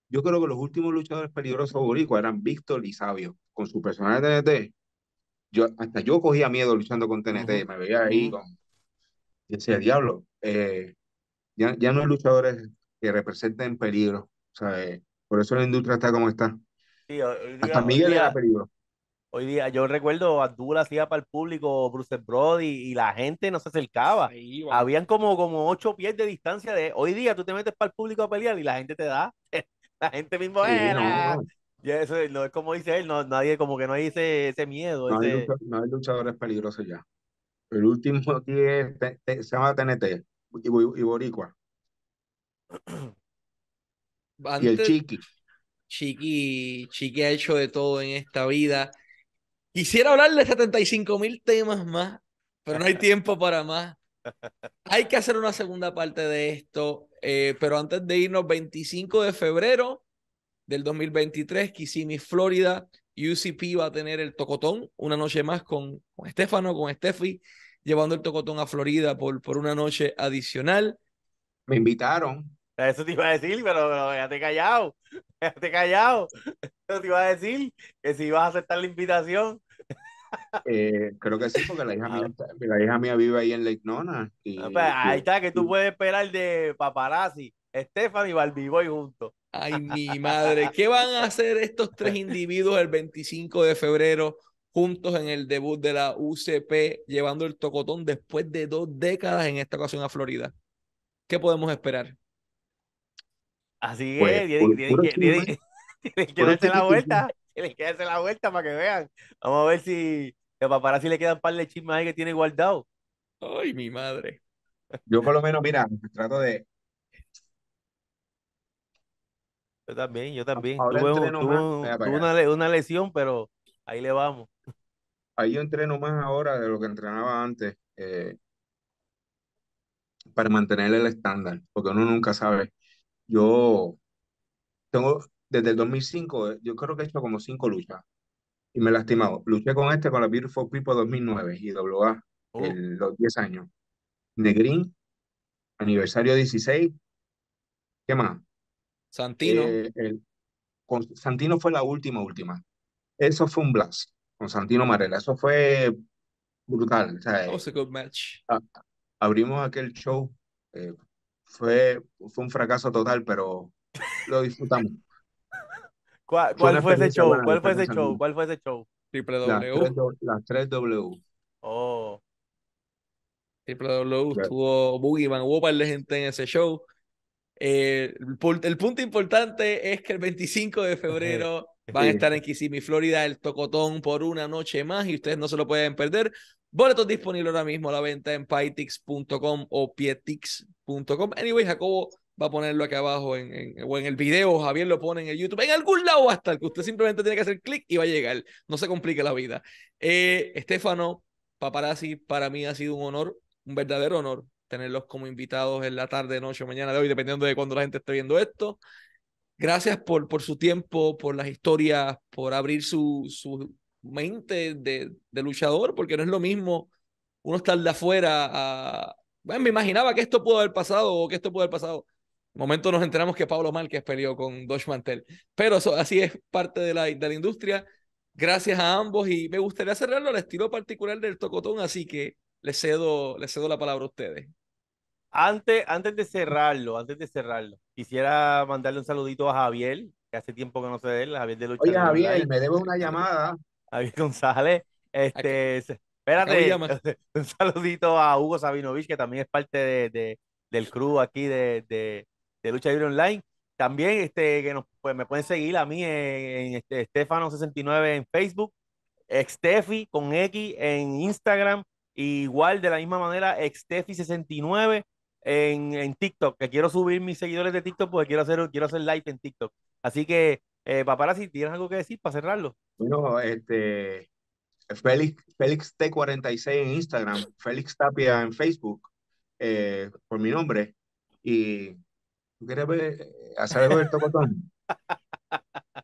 Yo creo que los últimos luchadores peligrosos boricuas eran Víctor y Sabio. Con su personaje de TNT, yo, hasta yo cogía miedo luchando con TNT. Me veía ahí con... Y decía, diablo, eh, ya, ya no hay luchadores que representen peligro. O sea, eh, por eso la industria está como está. Hasta Miguel era peligro. Hoy día, yo recuerdo, Abdul hacía para el público Bruce Brody y la gente no se acercaba. Habían como, como ocho pies de distancia de. Hoy día tú te metes para el público a pelear y la gente te da. la gente mismo era. Y eso no es como dice él, no, nadie, como que no hay ese, ese miedo. No, Hay no hay luchadores peligrosos ya. El último aquí se llama TNT y, Boricua. y el Chiqui. Chiqui, Chiqui ha hecho de todo en esta vida. Quisiera hablar de 75 mil temas más, pero no hay tiempo para más. Hay que hacer una segunda parte de esto, eh, pero antes de irnos, 25 de febrero del 2023, Kissimmee, Florida, UCP va a tener el tocotón una noche más con, con Estefano, con Steffi llevando el tocotón a Florida por, por una noche adicional. Me invitaron. Eso te iba a decir, pero, pero déjate callado. Déjate callado. Eso te iba a decir que si ibas a aceptar la invitación. Eh, creo que sí, porque la hija, mía, ah. la hija mía vive ahí en Lake Nona. Y, pues, ahí está, que tú puedes esperar de paparazzi, Estefan y Balbiboy juntos. Ay, mi madre, ¿qué van a hacer estos tres individuos el 25 de febrero juntos en el debut de la UCP, llevando el tocotón después de dos décadas en esta ocasión a Florida. ¿Qué podemos esperar? Así que pues, tienen, que darse la vuelta, tienen que darse la vuelta para que vean. Vamos a ver si el paparazzi le quedan un par de chismes ahí que tiene guardado. Ay, mi madre. Yo por lo menos, mira, trato de... Yo también, yo también. tuve, una, una lesión, pero ahí le vamos. ahí yo entreno más ahora de lo que entrenaba antes eh, para mantener el estándar, porque uno nunca sabe. Yo tengo, desde el 2005, yo creo que he hecho como cinco luchas y me he lastimado. Luché con este, con la Beautiful People 2009 y WA, Uh, en los 10 años. Negrín, aniversario 16. ¿Qué más? Santino. Eh, el, con Santino fue la última, última. Eso fue un blast con Santino Marella. Eso fue brutal. O sea, That was a good match. a- abrimos aquel show. eh, fue, fue un fracaso total, pero lo disfrutamos. ¿Cuál, cuál fue ese show? ¿Cuál fue ese show? ¿Cuál fue ese show? Triple W. las tres W. Oh, Triple W. Estuvo Boogeyman. Hubo un par de gente en ese show. Eh, el, el punto importante es que el 25 de febrero van a Sí. estar en Kissimmee, Florida, el Tocotón por una noche más y ustedes no se lo pueden perder. Boletos disponibles ahora mismo a la venta en pytix.com o pietix.com. Anyway, Jacobo va a ponerlo acá abajo en, en- o en el video, Javier lo pone en el YouTube, en algún lado va a estar, que usted simplemente tiene que hacer clic y va a llegar. No se complique la vida. Eh, Estefano, paparazzi, para mí ha sido un honor, un verdadero honor tenerlos como invitados en la tarde, noche mañana de hoy, dependiendo de cuando la gente esté viendo esto. Gracias por, por su tiempo, por las historias, por abrir su, su mente de, de luchador, porque no es lo mismo uno estar de afuera a... Bueno, me imaginaba que esto pudo haber pasado o que esto pudo haber pasado. Momento nos enteramos que Pablo Márquez peleó con Dosh Mantel. Pero eso, así es parte de la, de la industria. Gracias a ambos y me gustaría cerrarlo al estilo particular del tocotón, así que les cedo, les cedo la palabra a ustedes. Antes, antes de cerrarlo, antes de cerrarlo, quisiera mandarle un saludito a Javier, que hace tiempo que no sé de él, Javier de Lucha Oye, Javier, me debe una llamada. Javier González. Este, de espérate, llamar. un saludito a Hugo Sabinovich, que también es parte de, de- del crew aquí de, de, de Lucha Libre Online. También este, que nos, pues, me pueden seguir a mí en, en este, Estefano69 en Facebook, Extefi con X en Instagram, igual de la misma manera Extefi69 en, en TikTok, que quiero subir mis seguidores de TikTok porque quiero hacer, quiero hacer live en TikTok. Así que, eh, paparazzi, ¿tienes algo que decir para cerrarlo? Bueno, este, Félix, Félix T46 en Instagram, Félix Tapia en Facebook, eh, por mi nombre. Y ¿tú quieres ver, hacer algo del tocotón?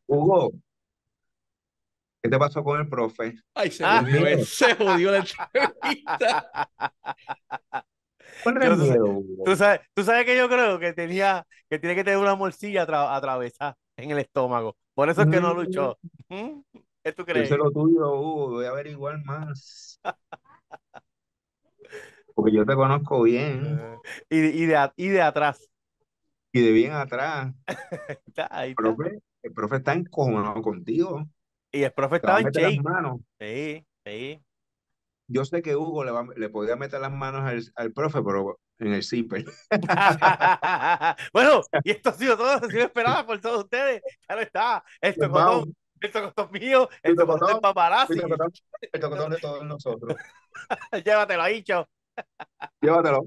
Hugo, ¿qué te pasó con el profe? Ay, se jodió, se jodió la entrevista. ¿Cuál Yo era el no sé- miedo, Hugo? Tú sabes, tú sabes que yo creo que tenía, que tiene que tener una morcilla atra- atravesada en el estómago. Por eso es que no Mm. luchó. ¿Mm? ¿Qué tú crees? sé lo tuyo, Hugo, voy a averiguar más. Porque yo te conozco bien Y, de- y, de, a- y de atrás. Y de bien atrás. Ahí está, ahí está. Profe, el profe está encojonado contigo. Y el profe estaba en manos. Sí, sí. Yo sé que Hugo le, va- le podía meter las manos al, al profe, pero en el zipper. bueno, y esto ha sido todo. Si lo esperaba por todos ustedes. Claro está. Esto Pues vamos. cotón, esto cotón mío, El esto cotón del tocotón, paparazzi. El tocotón, el tocotón de todos nosotros. Llévatelo ahí, chao. Llévatelo.